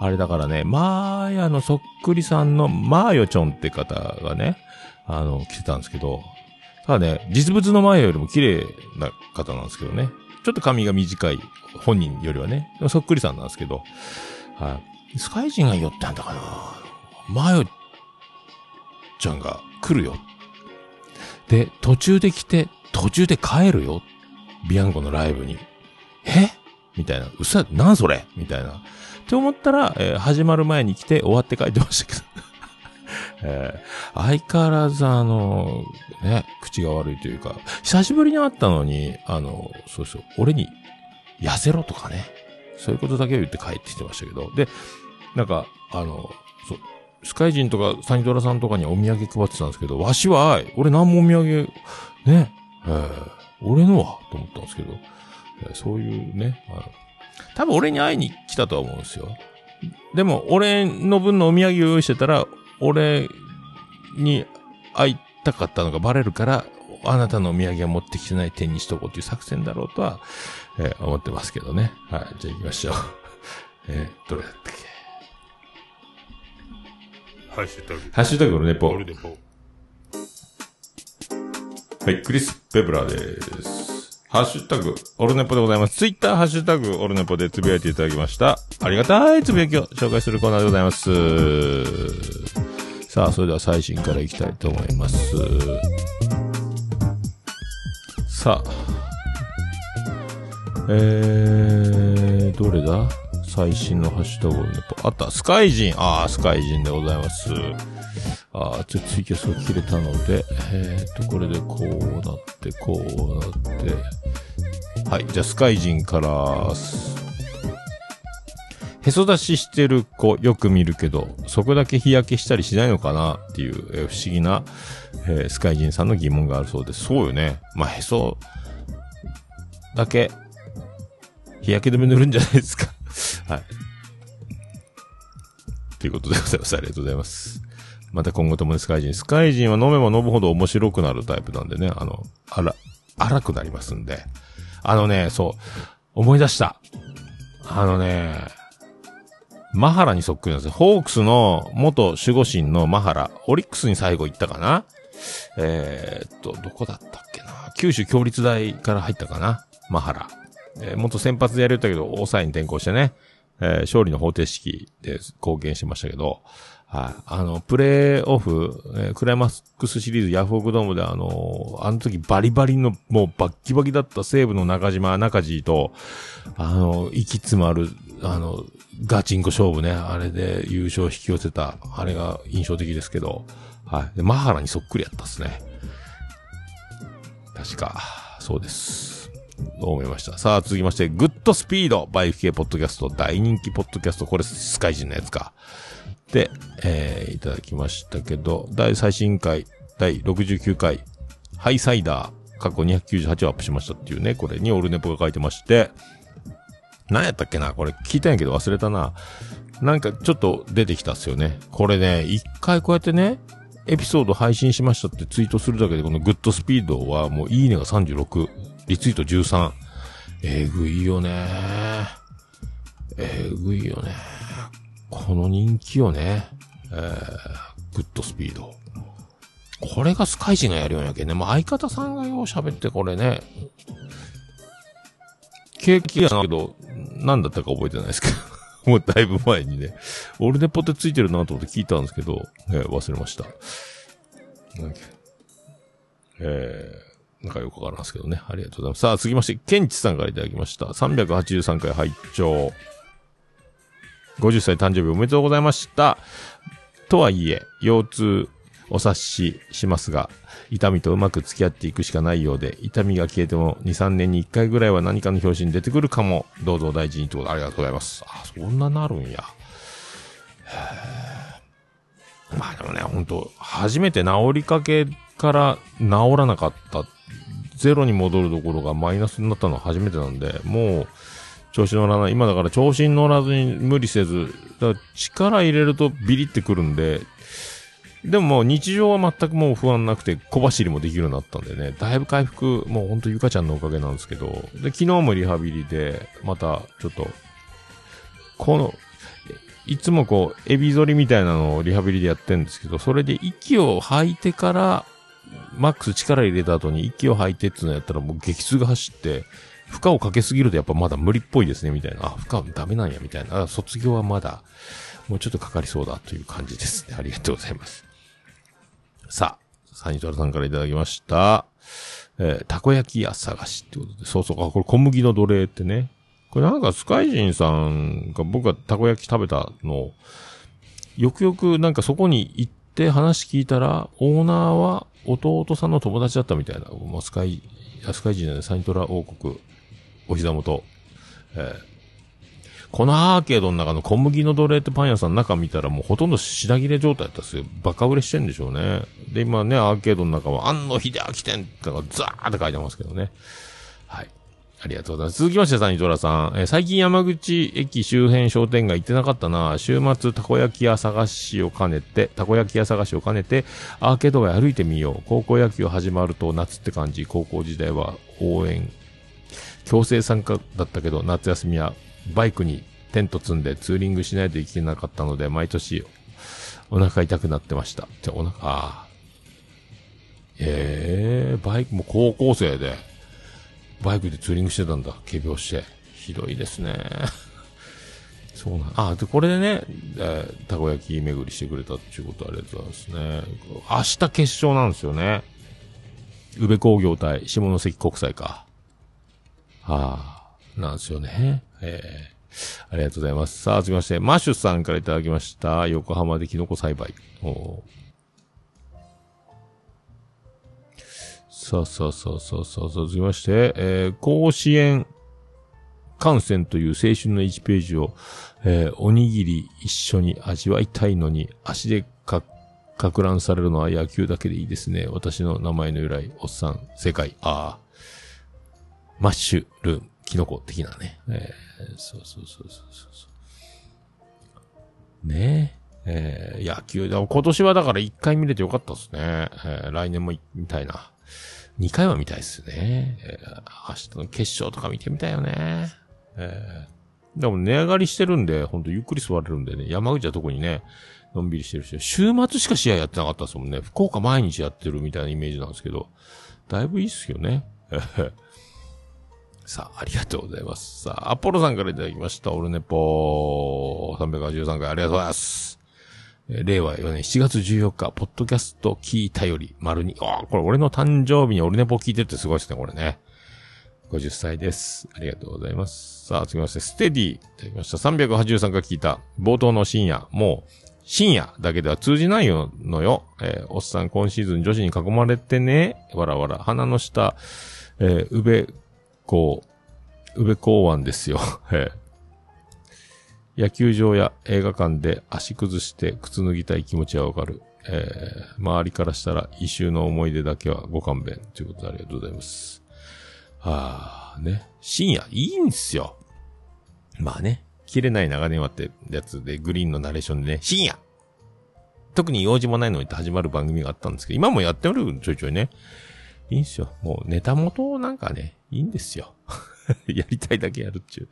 あれだからね、マーヤのそっくりさんのマーヨチョンって方がね、あの、来てたんですけど、ただね、実物のマーヤよりも綺麗な方なんですけどね。ちょっと髪が短い本人よりはね、そっくりさんなんですけど、はい。スカイジンが寄ったんだかなマヨちゃんが来るよ。で、途中で来て、途中で帰るよ。ビアンコのライブに。え？みたいな。うさ、なんそれ？みたいな。って思ったら、えー始まる前に来て終わって帰ってましたけど。えー相変わらずあの、ね、口が悪いというか、久しぶりに会ったのに、あの、そうそう、俺に痩せろとかね。そういうことだけを言って帰ってきてましたけど。で、なんか、あの、そう、スカイジンとかサニドラさんとかにお土産配ってたんですけど、わしは、俺何もお土産、ね、えー俺のはと思ったんですけど、えーそういうね、あの多分俺に会いに来たとは思うんですよ。でも、俺の分のお土産を用意してたら、俺に会いたかったのがバレるから、あなたのお土産は持ってきてない点にしとこうという作戦だろうとは、えー思ってますけどね。はい、じゃあ行きましょう。えーどれだったっけ？ハッシュタグ。ハッシュタグのネポ。はい、クリス・ペブラーです。ハッシュタグ、オルネポでございます。ツイッターハッシュタグ、オルネポでつぶやいていただきました。ありがたいつぶやきを紹介するコーナーでございます。さあ、それでは最新からいきたいと思います。さあ。えー、どれだ？最新のハッシュタグオルネポ。あった、スカイジン。あ、スカイジンでございます。あーちょっとツイキャスが切れたので、えーと、これでこうなって、こうなって。はい、じゃあスカイジンから、へそ出ししてる子よく見るけど、そこだけ日焼けしたりしないのかなっていう、えー不思議な、えースカイジンさんの疑問があるそうです。そうよね。まあ、へそだけ、日焼け止め塗るんじゃないですか。はい。ということでございます。ありがとうございます。また今後ともね、スカイジン。スカイジンは飲めば飲むほど面白くなるタイプなんでね、あの、あら、荒くなりますんで。あのね、そう、思い出した。あのね、マハラにそっくりなんですよ。ホークスの元守護神のマハラ。オリックスに最後行ったかな？えーっと、どこだったっけな？九州共立大から入ったかな？マハラ。えー元先発でやれたけど、抑えに転向してね、えー勝利の方程式で貢献しましたけど、はい。あの、プレイオフ、えークライマックスシリーズヤフオクドームであのーあの時バリバリの、もうバッキバキだった西武の中島、中地と、あの、息詰まる、あの、ガチンコ勝負ね、あれで優勝引き寄せた、あれが印象的ですけど、はい。で、マハラにそっくりやったっすね。確か、そうです。どう思いました？さあ、続きまして、グッドスピードバイク系ポッドキャスト、大人気ポッドキャスト、これスカイジンのやつか。で、えー、いただきましたけど、第最新回、第69回、ハイサイダー、過去298をアップしましたっていうね、これにオルネポが書いてまして、何やったっけな？これ聞いたんやけど忘れたな。なんかちょっと出てきたっすよね。これね、一回こうやってね、エピソード配信しましたってツイートするだけで、このグッドスピードはもういいねが36、リツイート13。えぐいよねえぐいよねこの人気よね。えー、グッドスピード。これがスカイジがやるようやけんね。もう相方さんがよう喋ってこれね。ケーキやなけど、何だったか覚えてないですけど。もうだいぶ前にね。オルネポってついてるなと思って聞いたんですけど、えー忘れました。なんだっけえー、なんかよくわからんですけどね。ありがとうございます。さあ、続きまして、ケンチさんからいただきました。383回拝聴50歳誕生日おめでとうございました。とはいえ、腰痛、お察ししますが、痛みとうまく付き合っていくしかないようで、痛みが消えても2、3年に1回ぐらいは何かの表紙に出てくるかも。どうぞ大事にということでありがとうございます。あ、そんななるんや。まあでもね、本当初めて治りかけから治らなかった。ゼロに戻るところがマイナスになったのは初めてなんで、もう、調子乗らない。今だから調子に乗らずに無理せず、だから力入れるとビリってくるんで、でももう日常は全くもう不安なくて小走りもできるようになったんでね、だいぶ回復、もうほんとゆかちゃんのおかげなんですけど、で、昨日もリハビリで、またちょっと、この、いつもこう、エビ反りみたいなのをリハビリでやってるんですけど、それで息を吐いてから、マックス力入れた後に息を吐いてっていうのやったらもう激痛が走って、負荷をかけすぎるとやっぱまだ無理っぽいですね、みたいな。あ、負荷ダメなんや、みたいな。卒業はまだ、もうちょっとかかりそうだという感じですね。ありがとうございます。さあ、サニトラさんからいただきました。えーたこ焼き屋探しってことで、そうそう、あ、これ小麦の奴隷ってね。これなんかスカイジンさんが僕がたこ焼き食べたのを、よくよくなんかそこに行って話聞いたら、オーナーは弟さんの友達だったみたいな。まあ、スカイ、スカイジンじゃない、サニトラ王国、お膝元。えーこのアーケードの中の小麦の奴隷ってパン屋さん中見たらもうほとんど品切れ状態だったんですよ。バカ売れしてんでしょうね。で、今ね、アーケードの中は、安野秀明店とかザーって書いてますけどね。はい。ありがとうございます。続きまして、サニトラさん。え最近山口駅周辺商店街行ってなかったな。週末、たこ焼き屋探しを兼ねて、たこ焼き屋探しを兼ねて、アーケード街歩いてみよう。高校野球始まると夏って感じ。高校時代は応援、強制参加だったけど、夏休みはバイクにテント積んでツーリングしないといけなかったので、毎年お腹痛くなってました。じゃ、お腹、あーええバイクも高校生で、バイクでツーリングしてたんだ。仮病して。ひどいですね。そうなん、あ、で、これでね、えーたこ焼き巡りしてくれたっていうことありがとうございますね。明日決勝なんですよね。宇部工業対下関国際か。はあ、なんですよね。ええありがとうございます。さあ、続きまして、マッシュさんからいただきました。横浜でキノコ栽培。おさあさあさあさあさあ、続きまして、えー、甲子園観戦という青春の1ページを、えー、おにぎり一緒に味わいたいのに、足でか、かく乱されるのは野球だけでいいですね。私の名前の由来、おっさん、正解。ああ。マッシュルーム、キノコ的なね。えー、そうそうそうそうそう。ねえ。えー、野球、でも今年はだから1回見れてよかったですね。えー、来年も見たいな。2回は見たいですね。えー、明日の決勝とか見てみたいよね。えー、でも値上がりしてるんで、ほんとゆっくり座れるんでね、山口は特にね、のんびりしてるし、週末しか試合やってなかったですもんね。福岡毎日やってるみたいなイメージなんですけど、だいぶいいっすよね。さあ、ありがとうございます。さあ、アポロさんからいただきました。オルネポー383回ありがとうございます。え令和4年7月14日、ポッドキャスト聞いたより、丸に、ああ、これ俺の誕生日にオルネポ聞いてってすごいですね、これね。50歳です。ありがとうございます。さあ、続きまして、ステディ、いただきました。383回聞いた、冒頭の深夜、もう、深夜だけでは通じないのよ。えーおっさん今シーズン女子に囲まれてね、わらわら、鼻の下、えー、宇部港、宇部港湾ですよ。えー野球場や映画館で足崩して靴脱ぎたい気持ちはわかる。えー周りからしたら異臭の思い出だけはご勘弁。ということでありがとうございます。はあ、ね。深夜、いいんすよ。まあね。切れない長電話ってやつで、グリーンのナレーションでね、深夜特に用事もないのにって始まる番組があったんですけど、今もやっておるちょいちょいね。いいんすよ。もうネタ元なんかね、いいんですよ。やりたいだけやるっちゅう。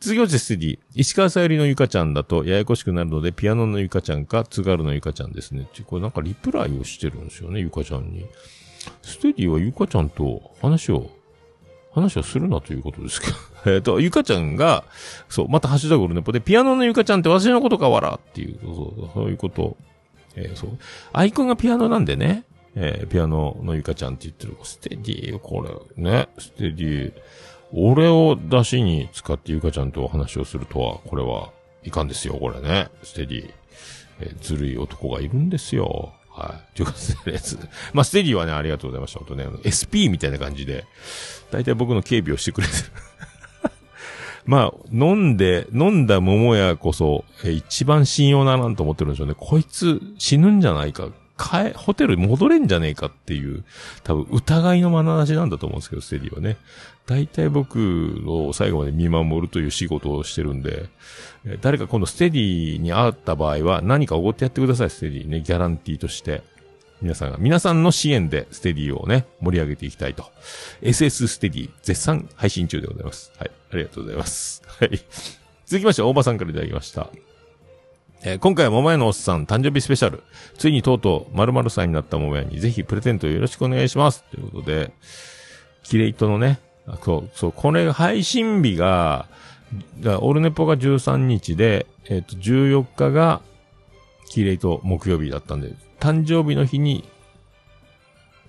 次はですね、石川さゆりのゆかちゃんだとややこしくなるので、ピアノのゆかちゃんか、津軽のゆかちゃんですね。ちこれなんかリプライをしてるんですよね、ゆかちゃんに。ステディはゆかちゃんと話を、話をするなということですけど。えっと、ゆかちゃんが、そう、またハッシュタグルネポで、ピアノのゆかちゃんって私のことかわらっていう、そうそういうこと。えーそう。アイコンがピアノなんでね。えーピアノのゆかちゃんって言ってる、ステディ、これ、ね、ステディ、俺を出しに使ってゆかちゃんとお話をするとは、これはいかんですよ、これね。ステディ。えーずるい男がいるんですよ。はい。ということで、まあ、ステディはね、ありがとうございました。本当ね、SP みたいな感じで、大体僕の警備をしてくれてる。まあ、飲んで、飲んだ桃屋こそ、えー一番信用ならんと思ってるんでしょうね。こいつ死ぬんじゃないか。帰、ホテルに戻れんじゃねえかっていう、多分疑いの眼差しなんだと思うんですけど、ステディはね。大体僕を最後まで見守るという仕事をしてるんで、誰か今度ステディに会った場合は何かおごってやってください、ステディね。ギャランティーとして。皆さんが、皆さんの支援でステディをね、盛り上げていきたいと。SS ステディ、絶賛配信中でございます。はい。ありがとうございます。はい。続きまして、大場さんからいただきました。えー今回は桃屋のおっさん誕生日スペシャル。ついにとうとう〇〇さんになった桃屋にぜひプレゼントよろしくお願いします。ということで、キレイトのね、あそう、そう、これ配信日が、オルネポが13日で、えっ、と、14日が、キレイト木曜日だったんで、誕生日の日に、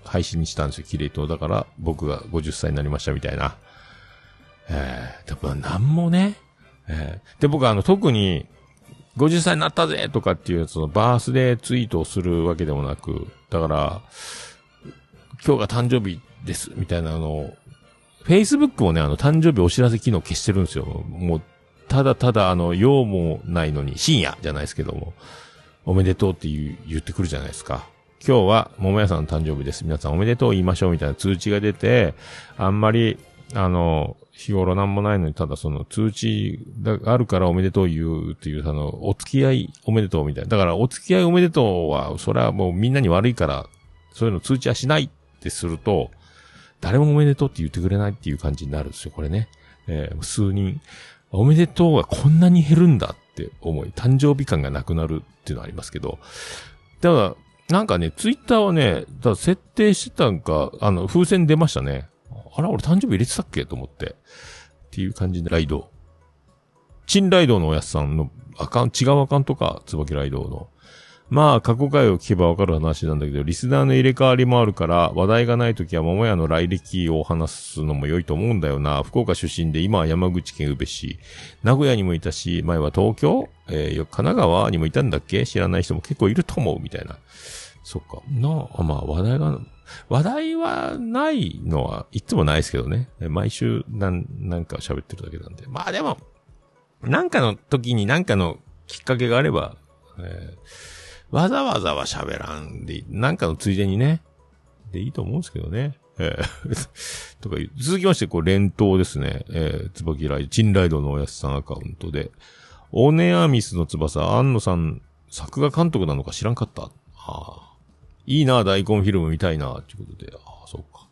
配信にしたんですよ、キレイト。だから、僕が50歳になりましたみたいな。えー、でもなんもね、えーで、僕はあの、特に、50歳になったぜとかっていう、その、バースデーツイートをするわけでもなく、だから、今日が誕生日です、みたいなあの、Facebook もね、あの、誕生日お知らせ機能消してるんですよ。もう、ただただ、あの、用もないのに、深夜じゃないですけども、おめでとうって言う言ってくるじゃないですか。今日は、桃屋さんの誕生日です。皆さんおめでとう言いましょうみたいな通知が出て、あんまり、あの、日頃なんもないのに、ただその通知があるからおめでとう言うっていう、あの、お付き合いおめでとうみたいな。だから、お付き合いおめでとうは、それはもうみんなに悪いから、そういうの通知はしないってすると、誰もおめでとうって言ってくれないっていう感じになるんですよ、これね。えー数人、おめでとうがこんなに減るんだって思い、誕生日感がなくなるっていうのはありますけど、だから、なんかね、ツイッターはね、だ設定してたんか、あの、風船出ましたね。あら、俺誕生日入れてたっけ？と思って。っていう感じで、ライド。チンライドのおやつさんのアカウン、違うアカウントか、椿ライドの。まあ、過去回を聞けばわかる話なんだけど、リスナーの入れ替わりもあるから、話題がないときは桃屋の来歴を話すのも良いと思うんだよな。福岡出身で、今は山口県宇部市。名古屋にもいたし、前は東京えー、神奈川にもいたんだっけ？知らない人も結構いると思う、みたいな。そっか。なあ、まあ、話題が、話題はないのは、いつもないですけどね。毎週、なん、なんか喋ってるだけなんで。まあでも、なんかの時になんかのきっかけがあれば、えーわざわざは喋らんで、なんかのついでにね、でいいと思うんですけどね。えー とか言う続きまして、こう、連投ですね。えー、つばきライド、チンライドのおやすさんアカウントで、オネアミスの翼、安野さん、作画監督なのか知らんかった。ああ。いいな、大根フィルム見たいな、ということで。ああ、そうか。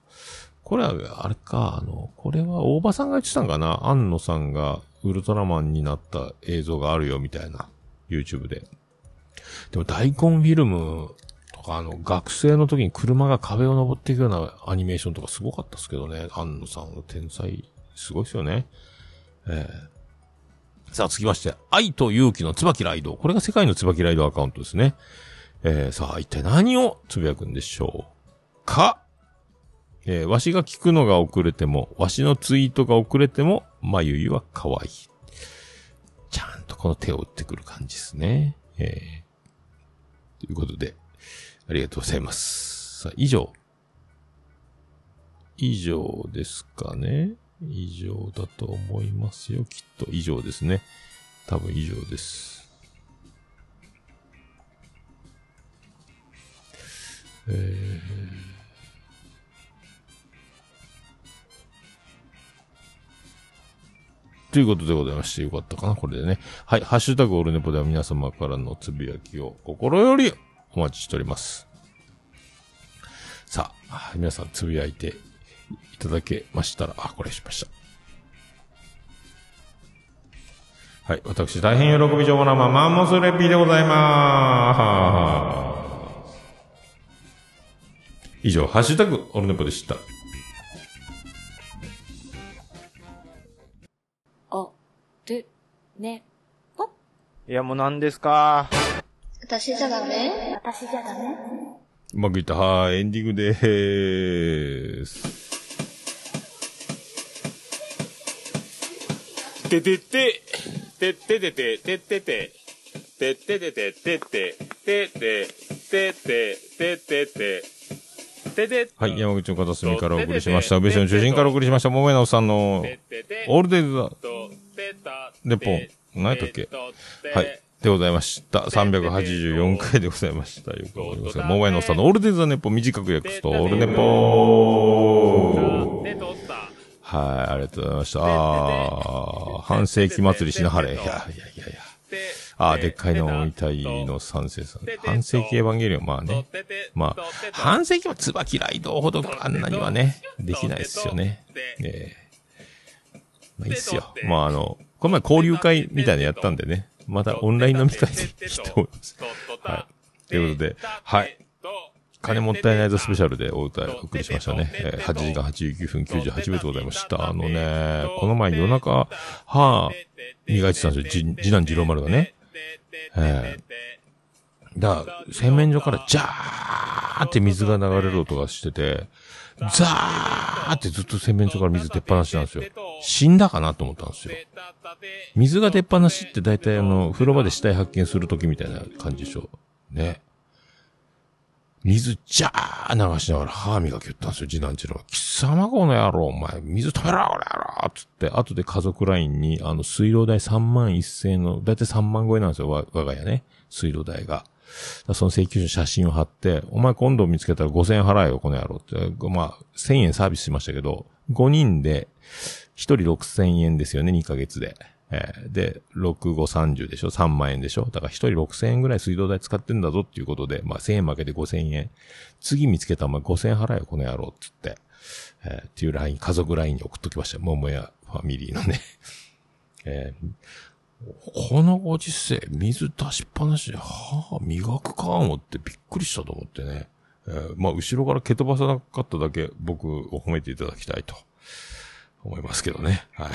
これは、あれか、あの、これは大場さんが言ってたんかな？安野さんがウルトラマンになった映像があるよ、みたいな。YouTube で。でも大根フィルムとか、あの、学生の時に車が壁を登っていくようなアニメーションとかすごかったですけどね。安野さんの天才、すごいですよね。ええさあ、続きまして、愛と勇気の椿ライド。これが世界の椿ライドアカウントですね。えー、さあ、一体何をつぶやくんでしょうか？えー、わしが聞くのが遅れても、わしのツイートが遅れても、まゆゆは可愛い。ちゃんとこの手を打ってくる感じですね。えー、ということで、ありがとうございます。さあ、以上。以上ですかね。以上だと思いますよ。きっと以上ですね。多分以上です。えーということでございまして、よかったかなこれでね。はい。ハッシュタグオルネポでは皆様からのつぶやきを心よりお待ちしております。さあ、皆さんつぶやいていただけましたら、あ、これしました。はい。私、大変喜び上なマンモスレッピーでございまーす。以上、ハッシュタグオルネポでした。お、る、ね、ぽ。いや、もう何ですか？私じゃダメ？私じゃダメ？うまくいった。はい、エンディングでーす。ててて、てててて、ててて、てて。てて、てて、てて、てて、て。てて、てて、はい、山口の片隅からお送りしました。宇部市の中心からお送りしました。桃屋のおっさんの、オールデイズだ。レポ何やったっけ？はい。でございました。384回でございました。よくわかりますが、桃屋のさんのオールデイズ・ザ・ネポ短く訳すと、オールネポはい、ありがとうございました。あー、半世紀祭りしなはれ。いやいやいやいや。あー、でっかいのみたいの三世さん。半世紀エヴァンゲリオン、まあね。まあ、半世紀は椿ライドほどあんなにはね、できないですよね。ええまあいいっすよ。まああの、この前交流会みたいなのやったんでね。またオンライン飲み会でいいと思います。はい。ということで、はい。金もったいないぞスペシャルでお歌いお送りしましたね。えー8時間89分98秒でございました。あのね、この前夜中、歯、磨いてたんですよ。じ次男次郎丸がね。えーだから、洗面所からジャーって水が流れる音がしてて、ザーってずっと洗面所から水出っ放しなんですよ。死んだかなと思ったんですよ。水が出っ放しって大体あの、風呂場で死体発見するときみたいな感じでしょ。ね。水ジャー流しながら歯磨き言ったんですよ、次男次郎。貴様この野郎、お前、水止めろ、この野郎つって、後で家族ラインに、あの、水道代3万1000円の、だいたい3万超えなんですよ、我が家ね。水道代が。その請求書の写真を貼って、お前今度見つけたら5000円払えよ、この野郎って。まあ、1000円サービスしましたけど、5人で、1人6000円ですよね、2ヶ月で。えーで、6、5、30でしょ ?3 万円でしょ？だから1人6000円ぐらい水道代使ってんだぞっていうことで、まあ1000円負けて5000円。次見つけたらお前5000円払えよ、この野郎っつって。えーっていうライン、家族ラインに送っときました。桃屋ファミリーのね。えーこのご時世、水出しっぱなしで、はあ、磨くか思ってびっくりしたと思ってね。えーまあ、後ろから蹴飛ばさなかっただけ僕を褒めていただきたいと思いますけどね。はい。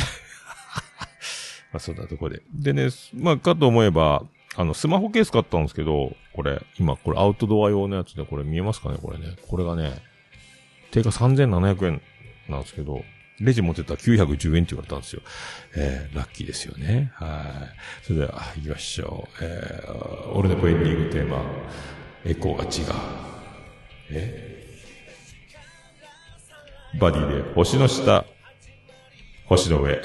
まあ、そんなとこで。でね、まあ、かと思えば、あの、スマホケース買ったんですけど、これ、今、これアウトドア用のやつで、これ見えますかねこれね。これがね、定価3700円なんですけど、レジ持ってたら910円って言われたんですよ。えー、ラッキーですよね。はい。それでは、行きましょう。えー、俺のポエンディングテーマ、エコーが違う。えバディで、星の下、星の上。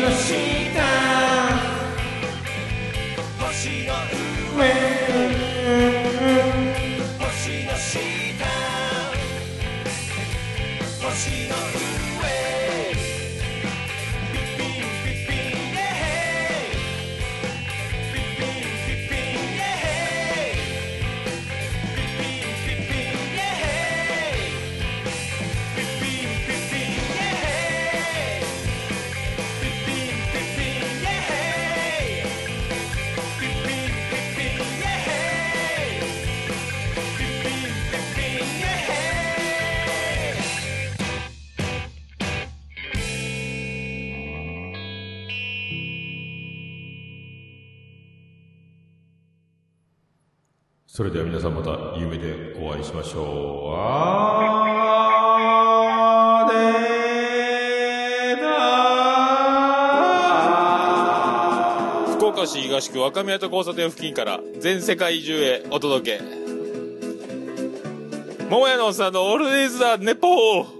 の下星の上。星の下。星の上。では皆さんまた夢でお会いしましょう。あーでーだー福岡市東区若宮と交差点付近から全世界中へお届け。桃屋のおっさんのオールディーズ・ザ・ネポー